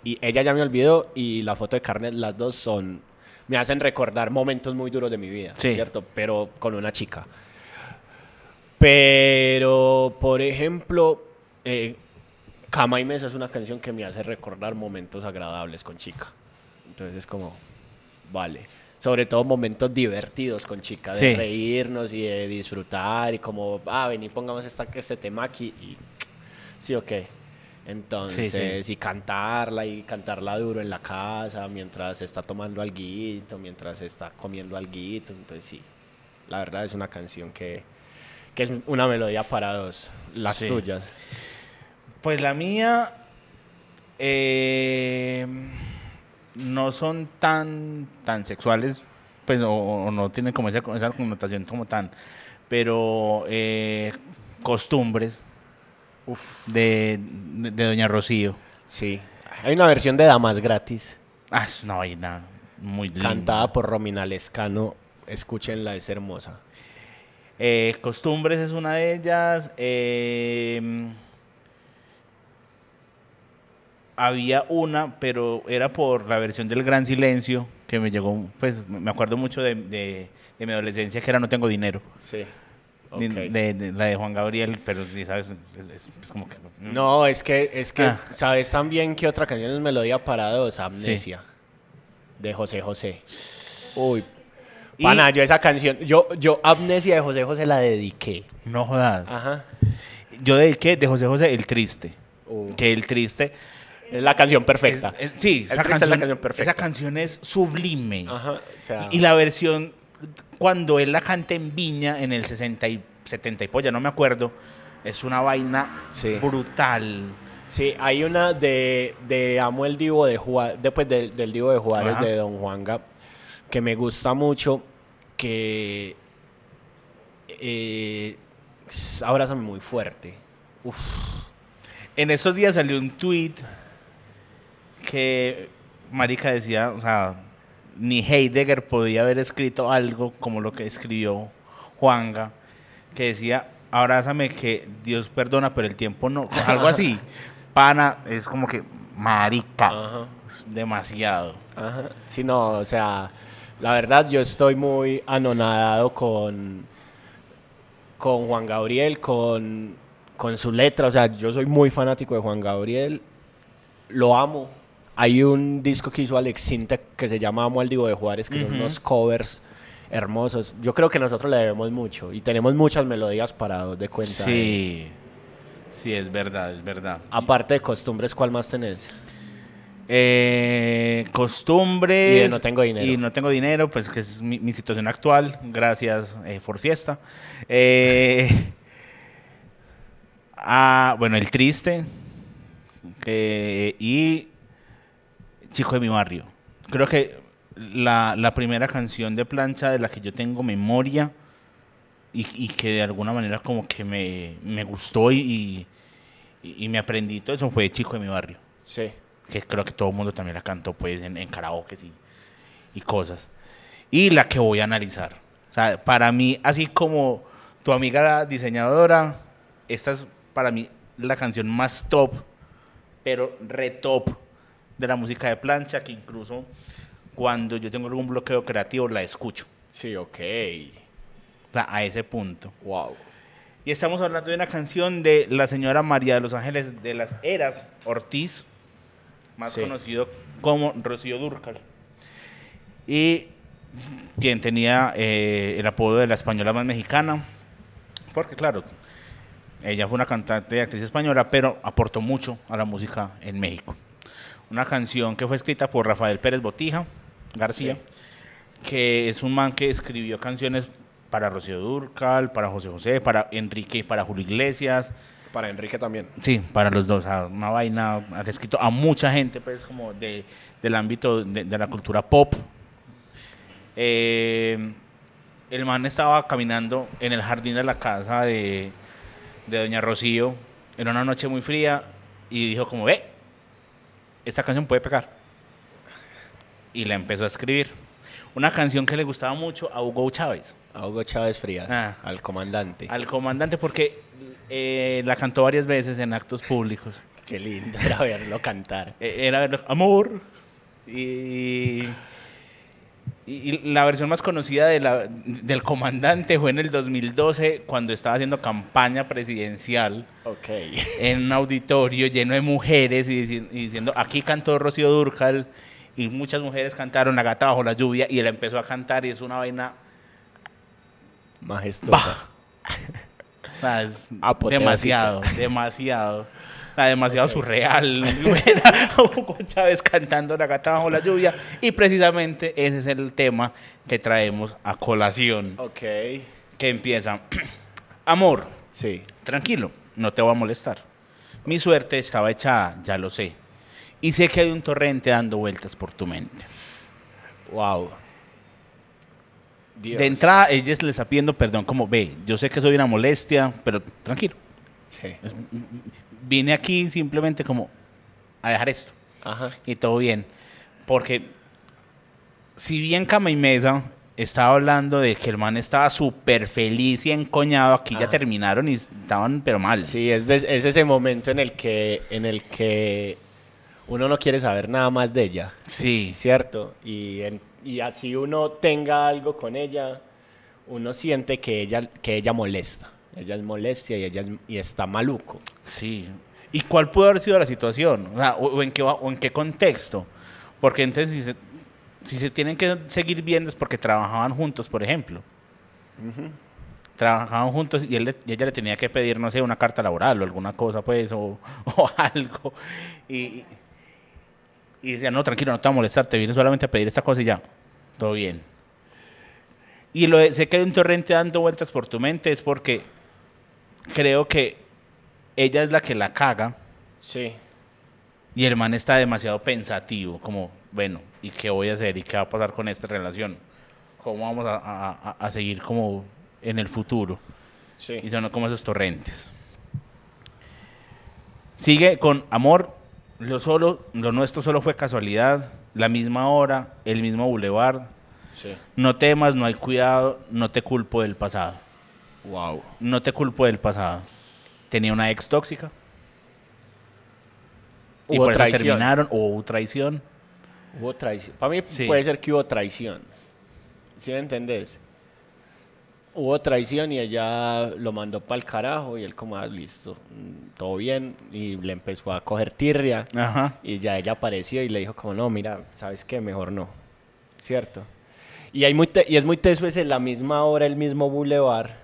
Y ella ya me olvidó y la foto de carnet, las dos son... Me hacen recordar momentos muy duros de mi vida, Sí. ¿cierto? Pero con una chica. Pero, por ejemplo, eh, Cama y Mesa es una canción que me hace recordar momentos agradables con chica. Entonces es como, vale. Sobre todo momentos divertidos con chica, de Sí. reírnos y de disfrutar y como, ah, vení, pongamos esta, este tema aquí y sí, ok. Entonces, y cantarla y cantarla duro en la casa mientras está tomando alguito, mientras está comiendo alguito. Entonces, sí, la verdad es una canción que, que es una melodía para dos. Las tuyas. Pues la mía eh, no son tan tan sexuales, pues o, o no tienen como esa, esa connotación como tan, pero eh, costumbres de, de, de Doña Rocío. Sí. Hay una versión de Damas Gratis, Ah, es una vaina muy linda. cantada por Romina Lescano. Escúchenla, es hermosa. Eh, costumbres es una de ellas. eh, había una, pero era por la versión del Gran Silencio, que me llegó, pues me acuerdo mucho de, de- de mi adolescencia, que era No tengo dinero. Sí. De, de- de- la de Juan Gabriel, pero sí, ¿sabes? Es, es- es como que... mm. No, es que, es que, Ah. ¿sabes también qué otra canción es melodía para dos? Amnesia. De José José. Uy. Y- Pana, yo esa canción, yo, yo Amnesia de José José la dediqué. No jodas. Ajá. Yo dediqué de José José El Triste. Uh. Que El Triste... Es la canción perfecta. es- es- sí, esa Triste es canción, la canción perfecta. esa canción es sublime. Ajá. O sea, Y la versión, cuando él la canta en Viña en el 60 y 70 y polla, no me acuerdo, es una vaina Sí. brutal. Sí, hay una de, de Amo el Divo de Juárez, después del, del Divo de Juárez Ajá. de Don Juanga, que me gusta mucho, que eh, abrázame muy fuerte. Uf, En esos días salió un tweet que Marica decía, o sea, ni Heidegger podía haber escrito algo como lo que escribió Juanga, que decía, abrázame que Dios perdona, pero el tiempo no, algo así. Pana, es como que, marica, Ajá. es demasiado. Ajá. Sí, no, o sea, la verdad yo estoy muy anonadado con, con Juan Gabriel, con, con su letra, o sea, yo soy muy fanático de Juan Gabriel, lo amo. Hay un disco que hizo Alex Sintek que se llama Amo al Divo de Juárez, que son Ujú. unos covers hermosos. Yo creo que nosotros le debemos mucho y tenemos muchas melodías para de cuenta. Sí, sí, es verdad, es verdad. Aparte de costumbres, ¿cuál más tenés? Eh, costumbres. Y de no tengo dinero. Y no tengo dinero, pues que es mi, mi situación actual. Gracias eh, por fiesta. Eh, ah, bueno, el triste. eh, y Chico de mi barrio. Creo que la, la primera canción de plancha de la que yo tengo memoria y, y que de alguna manera como que me, me gustó y, y, y me aprendí todo eso fue Chico de mi barrio Sí. que creo que todo el mundo también la cantó pues en, en karaoke y, y cosas. Y la que voy a analizar. O sea, para mí, así como tu amiga la diseñadora, esta es para mí la canción más top, pero re top de la música de plancha, que incluso cuando yo tengo algún bloqueo creativo la escucho. Sí, ok. O sea, a ese punto. Wow. Y estamos hablando de una canción de la señora María de los Ángeles de las Eras Ortiz, más Sí. conocido como Rocío Dúrcal. Y quien tenía eh, el apodo de la española más mexicana, porque claro, ella fue una cantante y actriz española, pero aportó mucho a la música en México. Una canción que fue escrita por Rafael Pérez Botija García, que es un man que escribió canciones para Rocío Durcal, para José José, para Enrique y para Julio Iglesias. Para Enrique también. Sí, para los dos. Una vaina, ha escrito a mucha gente, pues, como de, del ámbito de, de la cultura pop. Eh, el man estaba caminando en el jardín de la casa de, de Doña Rocío en una noche muy fría y dijo como, ve, esta canción puede pegar. Y la empezó a escribir. Una canción que le gustaba mucho a Hugo Chávez. A Hugo Chávez Frías, Ah. al comandante. Al comandante porque eh, la cantó varias veces en actos públicos. Qué lindo era verlo cantar. Eh, Era verlo, amor. Y, y- y la versión más conocida de la- del comandante fue en el 2012 cuando estaba haciendo campaña presidencial Ok. en un auditorio lleno de mujeres y, dici- y diciendo, aquí cantó Rocío Durcal y muchas mujeres cantaron La gata bajo la lluvia y él empezó a cantar y es una vaina Majestuosa. Es Apoteósica. demasiado, demasiado. Sea, demasiado surreal. Hugo Chávez cantando La gata bajo la lluvia. Y precisamente ese es el tema que traemos a colación. Ok. Que empieza. Amor, Sí. tranquilo, no te voy a molestar. Mi suerte estaba echada, ya lo sé. Y sé que hay un torrente dando vueltas por tu mente. Wow. Dios. De entrada, ella le está pidiendo perdón, como ve, yo sé que soy una molestia, pero tranquilo. Sí. Vine aquí simplemente como a dejar esto Ajá. y todo bien. Porque si bien Cama y Mesa estaba hablando de que el man estaba súper feliz y encoñado, aquí ya terminaron y estaban pero mal. Sí, es, de- es ese momento en el que en el que uno no quiere saber nada más de ella, Sí, ¿cierto? Y, en- y así uno tenga algo con ella, uno siente que ella, que ella molesta. Ella es molestia y ella es- y está maluco. sí. ¿Y cuál pudo haber sido la situación? O, sea, o- o en, qué, va- o en qué contexto? Porque entonces si se, si se tienen que seguir viendo es porque trabajaban juntos, por ejemplo. trabajaban juntos y, él le- y ella le tenía que pedir, no sé, una carta laboral o alguna cosa, pues, o, o algo. Y, y decía, no, tranquilo, no te voy a molestar, te vine solamente a pedir esta cosa y ya, todo bien. Y lo de, sé que hay un torrente dando vueltas por tu mente es porque creo que ella es la que la caga Sí. y el man está demasiado pensativo, como, bueno, ¿y qué voy a hacer? ¿Y qué va a pasar con esta relación? ¿Cómo vamos a, a- a- a seguir como en el futuro? Sí. Y son como esos torrentes. Sigue con amor, lo solo, lo nuestro solo fue casualidad, la misma hora, el mismo bulevar. Sí. No temas, no hay cuidado, no te culpo del pasado. Wow. No te culpo del pasado. Tenía una ex tóxica. y por eso traición. terminaron. O hubo traición. Hubo traición. Para mí Sí. puede ser que hubo traición. ¿Sí me entendés? Hubo traición y ella lo mandó para el carajo y él como, ah, listo, mm, todo bien. Y le empezó a coger tirria. Ajá. Y ya ella apareció y le dijo como, no, mira, ¿sabes qué? Mejor no. ¿Cierto? Y, hay muy te- y es muy teso ese, la misma hora, el mismo bulevar.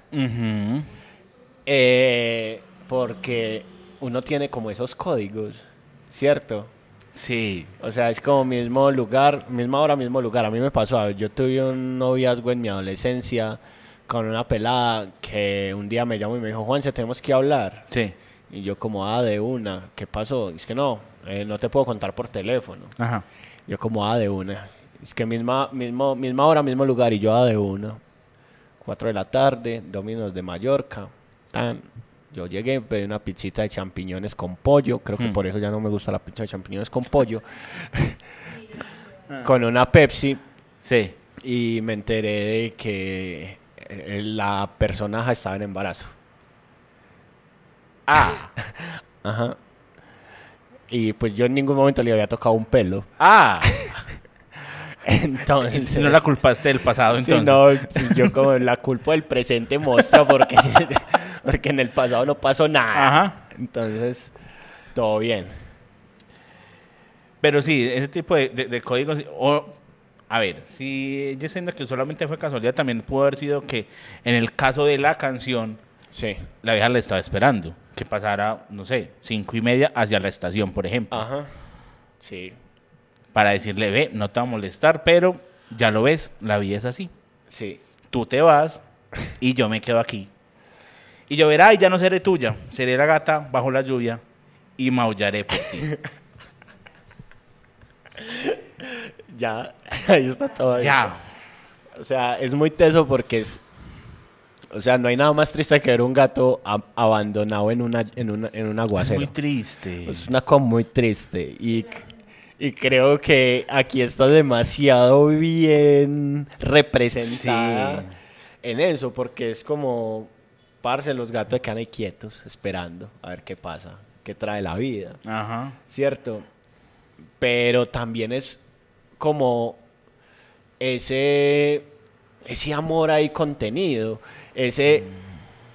Eh, porque uno tiene como esos códigos, ¿cierto? Sí. O sea, es como mismo lugar, misma hora, mismo lugar. A mí me pasó, yo tuve un noviazgo en mi adolescencia con una pelada que un día me llamó y me dijo, Juanse, tenemos que hablar. Sí. Y yo como, ah, de una, ¿qué pasó? Es que no, eh, no te puedo contar por teléfono. Ajá. Yo como, ah, de una. Es que misma, mismo, misma hora, mismo lugar y yo, ah, de una. Cuatro de la tarde, Dominos de Mallorca. Tan. Yo llegué, pedí una pizzita de champiñones con pollo. Creo que Hmm. por eso ya no me gusta la pizza de champiñones con pollo. con una Pepsi. Sí. Y me enteré de que eh, la personaje estaba en embarazo. Ah. Ajá. Y pues yo en ningún momento le había tocado un pelo. Ah. Entonces. no la culpaste del pasado Sí, entonces. no, yo como la culpa del presente muestra porque, porque en el pasado no pasó nada. Ajá. Entonces, todo bien. Pero sí, ese tipo de, de- de códigos. O, a ver, si ella siendo que solamente fue casualidad, también pudo haber sido que en el caso de la canción, Sí. la vieja le estaba esperando. Que pasara, no sé, cinco y media hacia la estación, por ejemplo. Ajá. Sí. Para decirle, ve, no te va a molestar, pero ya lo ves, la vida es así. Sí. Tú te vas y yo me quedo aquí. Y yo verá, y ya no seré tuya, seré la gata bajo la lluvia y maullaré por ti. Ya, ahí está todo. ya. O sea, es muy teso porque es. O sea, no hay nada más triste que ver un gato ab- abandonado en, una, en, una, en un Es aguacero. muy triste. Es una cosa muy triste y, y creo que aquí está demasiado bien representada Sí. en eso, porque es como, parce, los gatos quedan ahí quietos, esperando a ver qué pasa, qué trae la vida, Ajá. ¿cierto? Pero también es como ese, ese amor ahí contenido, ese,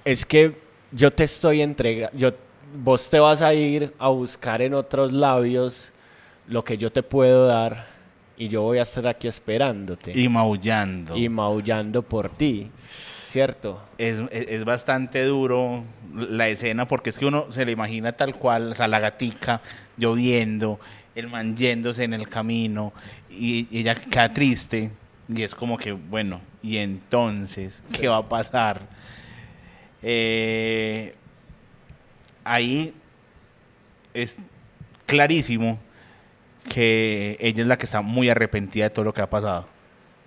es que yo te estoy entregando, vos te vas a ir a buscar en otros labios lo que yo te puedo dar y yo voy a estar aquí esperándote Y maullando. y maullando por ti, ¿cierto? es, es- es bastante duro la escena porque es que uno se le imagina tal cual, o sea, la gatica lloviendo, el man yéndose en el camino y, y ella queda triste y es como que, bueno, ¿y entonces qué va a pasar? Eh, ahí es clarísimo que ella es la que está muy arrepentida de todo lo que ha pasado.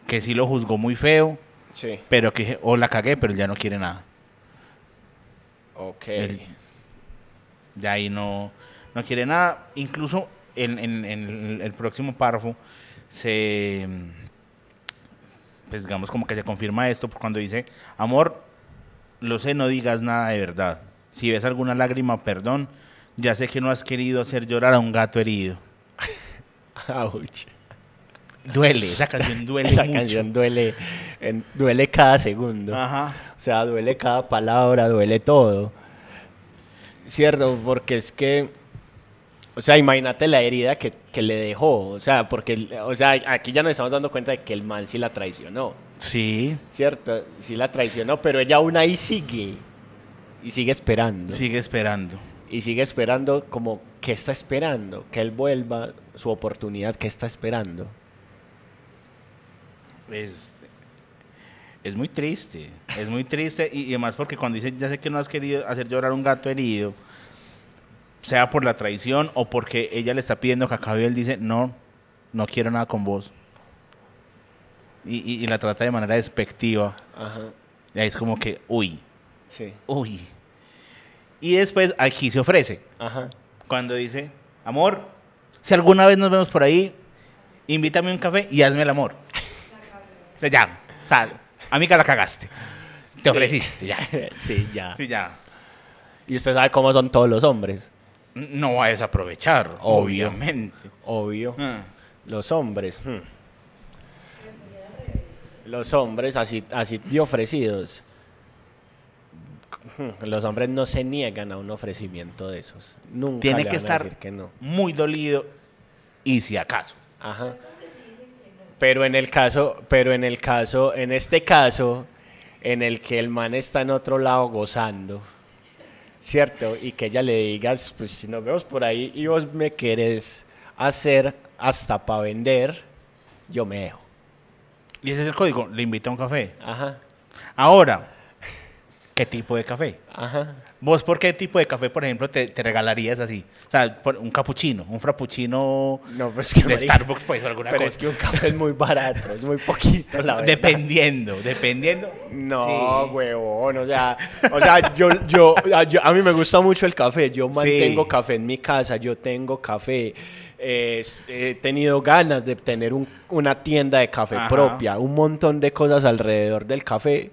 Que sí lo juzgó muy feo, Sí. pero que o la cagué, pero él ya no quiere nada. Ok. Él ya ahí no, no quiere nada. Incluso en, en- en el, el próximo párrafo se pues digamos como que se confirma esto cuando dice amor, lo sé, no digas nada de verdad. Si ves alguna lágrima, perdón. Ya sé que no has querido hacer llorar a un gato herido. Ouch. Duele, esa canción duele Esa mucho. canción duele, en- duele cada segundo. Ajá. O sea, duele cada palabra, duele todo. Cierto, porque es que, o sea, imagínate la herida que, que le dejó. O sea, porque, o sea, aquí ya nos estamos dando cuenta de que el man sí la traicionó. Sí, Cierto, sí la traicionó, pero ella aún ahí sigue. Y sigue esperando. sigue esperando. Y sigue esperando como, ¿qué está esperando? Que él vuelva, su oportunidad, ¿qué está esperando? Es, es muy triste, es muy triste y, y además porque cuando dice, ya sé que no has querido hacer llorar a un gato herido, sea por la traición o porque ella le está pidiendo cacao y él dice, no, no quiero nada con vos. Y, y- y la trata de manera despectiva. Ajá. Y ahí es como que, uy, Sí. uy. Y después aquí se ofrece. Ajá. Cuando dice, amor, si alguna vez nos vemos por ahí, invítame a un café y hazme el amor. O sea, ya, o sea, amiga la cagaste. Te ofreciste, ya. sí, ya. Sí, ya. Y usted sabe cómo son todos los hombres. No va a desaprovechar, Obvio. obviamente. Obvio. Ah. Los hombres. hmm. Los hombres así, así de ofrecidos. Los hombres no se niegan a un ofrecimiento de esos. Nunca Tiene le que van a estar decir que no. muy dolido y si acaso. Ajá. Pero en el caso, pero en el caso, en este caso, en el que el man está en otro lado gozando, ¿cierto? Y que ella le digas, pues si nos vemos por ahí y vos me querés hacer hasta para vender, yo me dejo. Y ese es el código, le invita a un café. Ajá, Ahora, ¿qué tipo de café? ajá. ¿Vos por qué tipo de café, por ejemplo, te, te regalarías así? O sea, por- un capuchino, un frappuccino No, pues que de marica, Starbucks, pues, o alguna Pero cosa. es que un café es muy barato, es muy poquito, la verdad. Dependiendo, dependiendo. No, Sí. huevón, o sea, o sea, yo, yo, a, yo- a mí me gusta mucho el café, yo mantengo Sí. café en mi casa, yo tengo café, eh, he tenido ganas de tener un- una tienda de café Ajá. propia, un montón de cosas alrededor del café,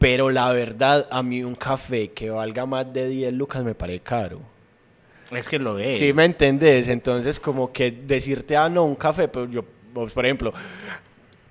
pero la verdad, a mí un café que valga más de 10 lucas me parece caro. Es que lo es. Sí, me entendés. Entonces, como que decirte, ah, no, un café, pero yo, vos, por ejemplo,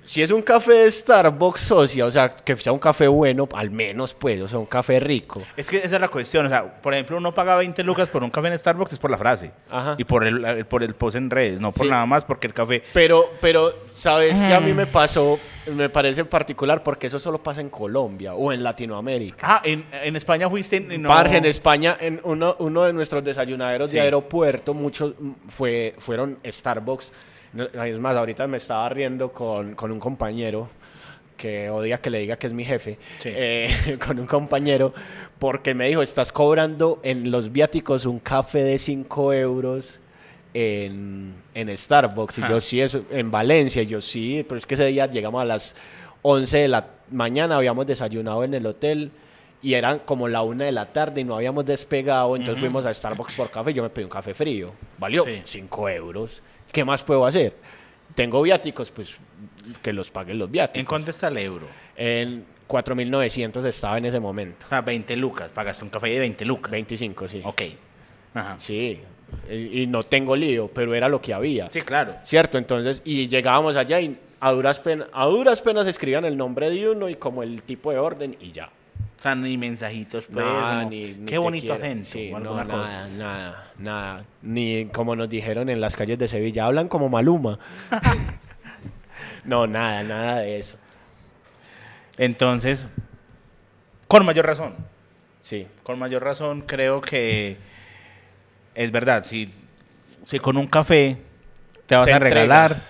si es un café de Starbucks socia, o sea, que sea un café bueno, al menos, pues, o sea, un café rico. Es que esa es la cuestión. O sea, por ejemplo, uno paga 20 lucas por un café en Starbucks es por la frase. Ajá. Y por el, el- por el post en redes, no por Sí. nada más, porque el café. Pero, pero, ¿sabes qué a mí me pasó? Me parece particular porque eso solo pasa en Colombia o en Latinoamérica. Ah, en, en España fuiste. y No... Parce, en España, en uno, uno de nuestros desayunaderos Sí. de aeropuerto, muchos mm, fue, fueron Starbucks. Es más, ahorita me estaba riendo con, con un compañero que odia que le diga que es mi jefe, Sí. eh, con un compañero, porque me dijo, estás cobrando en los viáticos un café de 5 euros en, en Starbucks. Y Ja. yo sí, eso, en Valencia, yo sí, pero es que ese día llegamos a las 11 de la mañana, habíamos desayunado en el hotel y eran como la una de la tarde y no habíamos despegado, entonces fuimos a Starbucks por café, yo me pedí un café frío, valió Sí. 5 euros, ¿qué más puedo hacer? Tengo viáticos, pues que los paguen los viáticos. ¿En cuánto está el euro? En 4.900 estaba en ese momento. O sea, 20 lucas. Pagaste un café de 20 lucas. 25, sí. Ok. Ajá. Sí, y, y no tengo lío, pero era lo que había. Sí, claro. ¿Cierto? Entonces, y llegábamos allá y a duras, penas, a duras penas escribían el nombre de uno y como el tipo de orden y ya. O sea, ni mensajitos, pues. Nada, no. ni- ni Qué bonito acento. Sí, no, cosa. nada, nada, nada. Ni como nos dijeron en las calles de Sevilla, hablan como Maluma. no, nada, nada de eso. Entonces, con mayor razón. Sí, Con mayor razón, creo que es verdad. Si, si con un café te vas Se a entrega. regalar,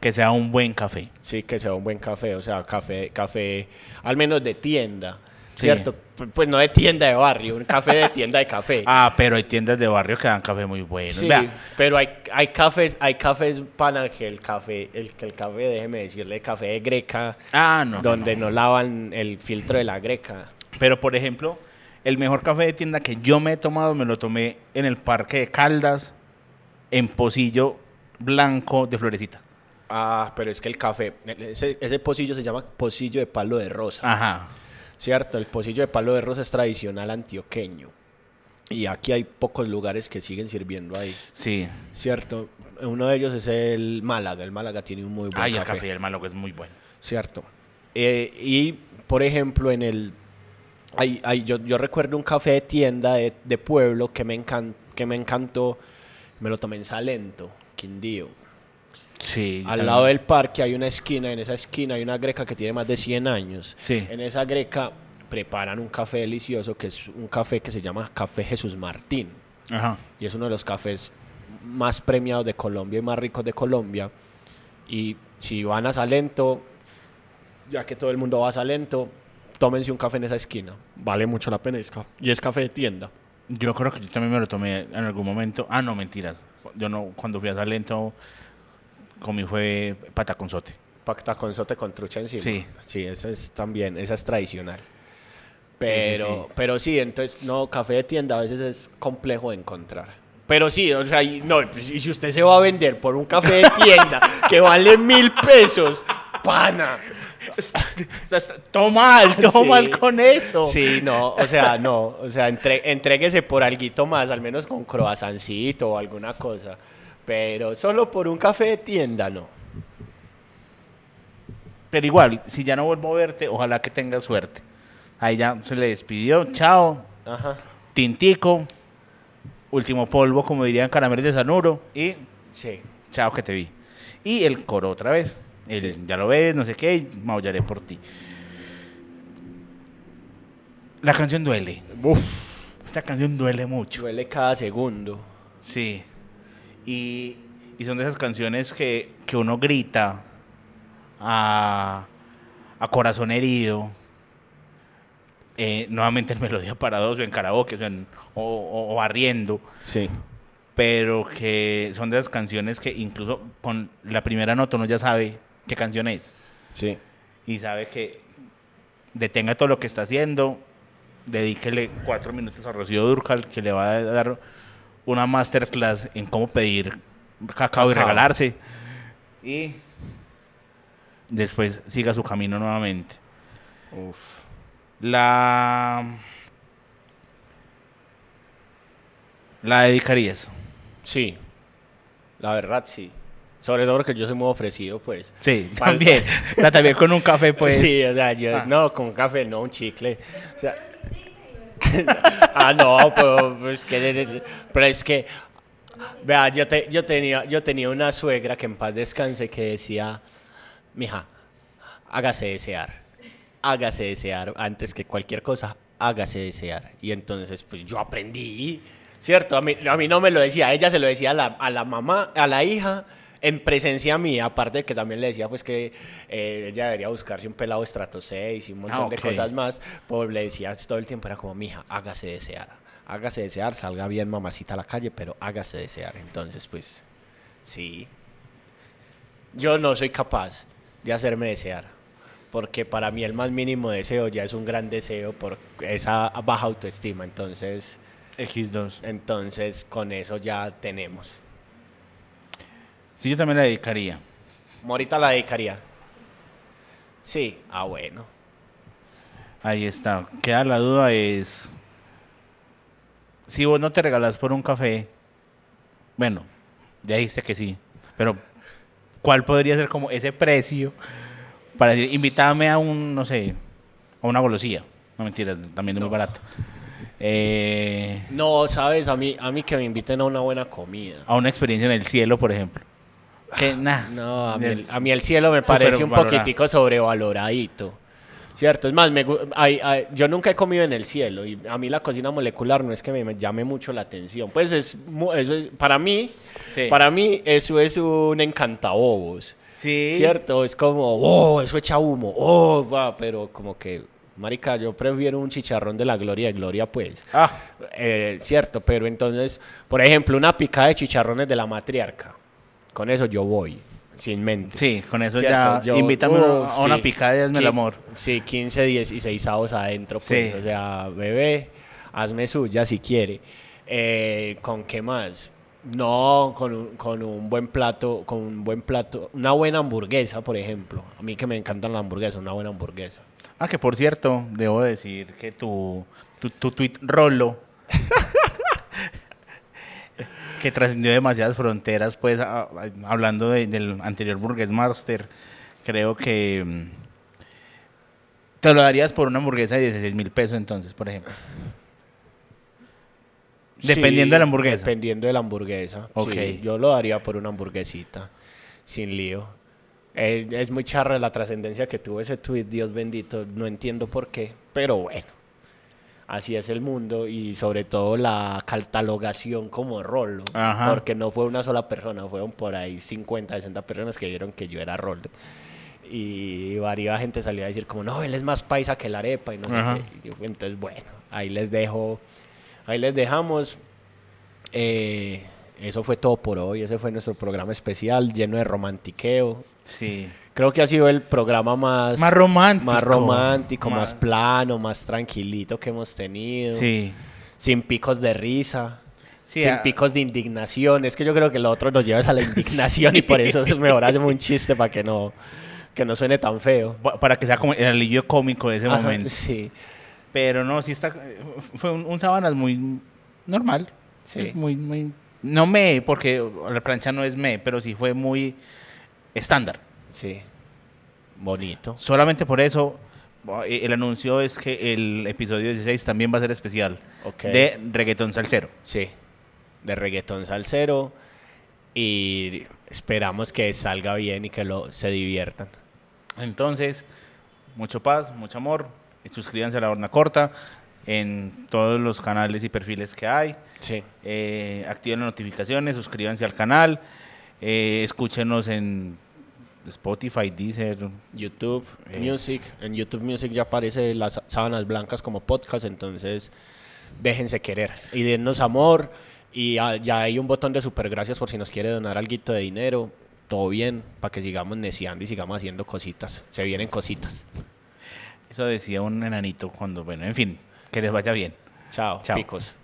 que sea un buen café. sí, que sea un buen café, o sea, café, café, al menos de tienda. ¿Cierto? Pues no de tienda de barrio, un café de tienda de café. Ah, pero hay tiendas de barrio que dan café muy buenos. Sí, Vea, pero hay, hay cafés, hay cafés pana que el café, el que el café, déjeme decirle, café de greca, Ah, no. no, donde no. no. lavan el filtro de la greca. Pero, por ejemplo, el mejor café de tienda que yo me he tomado, me lo tomé en el Parque de Caldas, en pocillo blanco de florecita. Ah, pero es que el café, ese, ese pocillo se llama pocillo de palo de rosa, Ajá. ¿Cierto? El pocillo de palo de rosa es tradicional antioqueño. Y aquí hay pocos lugares que siguen sirviendo ahí, Sí. ¿cierto? Uno de ellos es el Málaga. El Málaga tiene un muy buen Ay, el café. café del que es muy bueno. Cierto. Eh, y, por ejemplo, en el... hay- hay- yo, yo recuerdo un café de tienda de, de pueblo que me, encan- que me encantó. Me lo tomé en Salento, Quindío. Sí. Al lado del parque hay una esquina. En esa esquina hay una greca que tiene más de 100 años. Sí. En esa greca preparan un café delicioso que es un café que se llama Café Jesús Martín. Ajá. Y es uno de los cafés más premiados de Colombia y más ricos de Colombia. Y si van a Salento, ya que todo el mundo va a Salento, tómense un café en esa esquina. Vale mucho la pena. Y es café de tienda. Yo creo que yo también me lo tomé en algún momento. Ah, no, mentiras. Yo no, cuando fui a Salento, comí fue pataconzote. Pacta con sote con trucha encima. Sí. Sí, esa es también, esa es tradicional. sí, Pero, sí. pero sí, entonces, no, café de tienda a veces es complejo de encontrar. Pero sí, o sea, y, no, y si usted se va a vender por un café de tienda que vale mil pesos, pana. Todo mal, mal con eso. Sí, no, o sea, no, o sea, entre, entréguese por alguito más, al menos con croissancito o alguna cosa. Pero solo por un café de tienda, no. Pero igual, si ya no vuelvo a verte, ojalá que tengas suerte. Ahí ya se le despidió. Chao. Ajá. Tintico. Último polvo, como dirían caramelos de Sanuro. Y Sí. chao que te vi. Y el coro otra vez. El, Sí. Ya lo ves, no sé qué, y maullaré por ti. La canción duele. Uf. Esta canción duele mucho. Duele cada segundo. Sí. Y, y son de esas canciones que, que uno grita a, a corazón herido. eh, nuevamente en melodía para dos o en karaoke o, en- o, o- o barriendo. Sí. Pero que son de esas canciones que incluso con la primera nota uno ya sabe qué canción es. Sí. Y sabe que detenga todo lo que está haciendo. Dedíquele cuatro minutos a Rocío Durcal, que le va a dar una masterclass en cómo pedir cacao, y regalarse. Y después siga su camino nuevamente. Uf. La. La dedicarías. Sí. La verdad, sí. Sobre todo porque yo soy muy ofrecido, pues. Sí, también. La también con un café, pues. Sí, o sea, yo, Ah. no, con café, no, un chicle. O sea, ah, no, pero, pues, que, pero es que, vea, yo, te- yo, tenía, yo tenía una suegra que en paz descanse que decía, mija, hágase desear, hágase desear, antes que cualquier cosa, hágase desear. Y entonces, pues yo aprendí, ¿cierto? A mí, a mí no me lo decía, ella se lo decía a la, a la mamá, a la hija, en presencia mía, aparte de que también le decía pues que eh, ella debería buscarse un pelado estrato 6 y un montón Ah, de cosas más, pues le decía todo el tiempo, era como, mija, hágase desear, hágase desear, salga bien mamacita a la calle, pero hágase desear. Entonces, pues, sí. Yo no soy capaz de hacerme desear, porque para mí el más mínimo deseo ya es un gran deseo por esa baja autoestima, entonces, X2. entonces con eso ya tenemos. Sí, yo también la dedicaría. Morita la dedicaría. Sí, ah bueno. Ahí está. Queda la duda es... Si vos no te regalás por un café, bueno, ya dijiste que sí, pero ¿cuál podría ser como ese precio para decir, invítame a un, no sé, a una golosía? No mentira, también es muy barato. Eh, No, sabes, a mí, a mí que me inviten a una buena comida. a una experiencia en el cielo, por ejemplo. Que nada. No, a mí, el, a mí el cielo me parece un poquitico sobrevaloradito. ¿Cierto? Es más, me hay- hay- yo nunca he comido en el cielo y a mí la cocina molecular no es que me, me llame mucho la atención. Pues es, eso es- para mí, Sí. para mí eso es un encantabobos. Sí. ¿Cierto? Es como, oh, eso echa humo, oh, va, pero como que, marica, yo prefiero un chicharrón de la gloria de gloria, pues. Ah, Eh, cierto, pero entonces, por ejemplo, una picada de chicharrones de la matriarca. Con eso yo voy, sin mente. sí, con eso Cierto, ya. yo- invítame a una sí. picada y hazme el amor. Sí, 15, 16 avos adentro, pues. Sí. O sea, bebé, hazme suya si quiere. Eh, ¿Con qué más? No, con un, con un buen plato, con un buen plato, una buena hamburguesa, por ejemplo. A mí que me encantan las hamburguesas, una buena hamburguesa. Ah, que por cierto, debo decir que tu, tu, tu tweet rolo, que trascendió demasiadas fronteras, pues a- a- hablando de- del anterior Burgués Master, creo que mm, te lo darías por una hamburguesa de 16 mil pesos entonces, por ejemplo. Dependiendo Sí, de la hamburguesa. Dependiendo de la hamburguesa. Ok. sí, yo lo daría por una hamburguesita, sin lío. Es, es muy charra la trascendencia que tuvo ese tweet, Dios bendito. No entiendo por qué, pero bueno. Así es el mundo y sobre todo la catalogación como rolo. Ajá. Porque no fue una sola persona, fueron por ahí 50, 60 personas que vieron que yo era rolo. Y varias gente salió a decir como, no, él es más paisa que la arepa y no Ajá. sé qué. Y entonces, bueno, ahí les dejo Ahí les dejamos. Eh, eso fue todo por hoy. Ese fue nuestro programa especial lleno de romantiqueo. Sí. Creo que ha sido el programa más, Más romántico. más romántico, más, Más- plano, más tranquilito que hemos tenido. Sí. Sin picos de risa. Sí, sin a- picos de indignación. Es que yo creo que lo otro nos lleva a la indignación y por eso es mejor hacemos un chiste para que no, que no suene tan feo. Pa- Para que sea como el alivio cómico de ese Ajá, momento. Sí. Pero no, sí está. Fue un, un sábanas muy normal. Sí. Es muy, muy. No me, porque la plancha no es me, pero sí fue muy estándar. Sí. Bonito. Solamente por eso, eh, el anuncio es que el episodio 16 también va a ser especial. Ok. De reggaetón salsero. Sí. De reggaetón salsero. Y esperamos que salga bien y que lo, se diviertan. Entonces, mucho paz, mucho amor. y Suscríbanse a la horna corta en todos los canales y perfiles que hay. Sí. Eh, activen las notificaciones, suscríbanse al canal. eh, escúchenos en Spotify, Deezer. YouTube Eh. Music. En YouTube Music ya aparece las sábanas blancas como podcast, entonces déjense querer y dennos amor. Y ah, ya hay un botón de super gracias por si nos quiere donar algo de dinero. Todo bien, para que sigamos neciando y sigamos haciendo cositas. Se vienen cositas. Eso decía un enanito cuando, bueno, en fin, que les vaya bien. Chao, Chao. picos.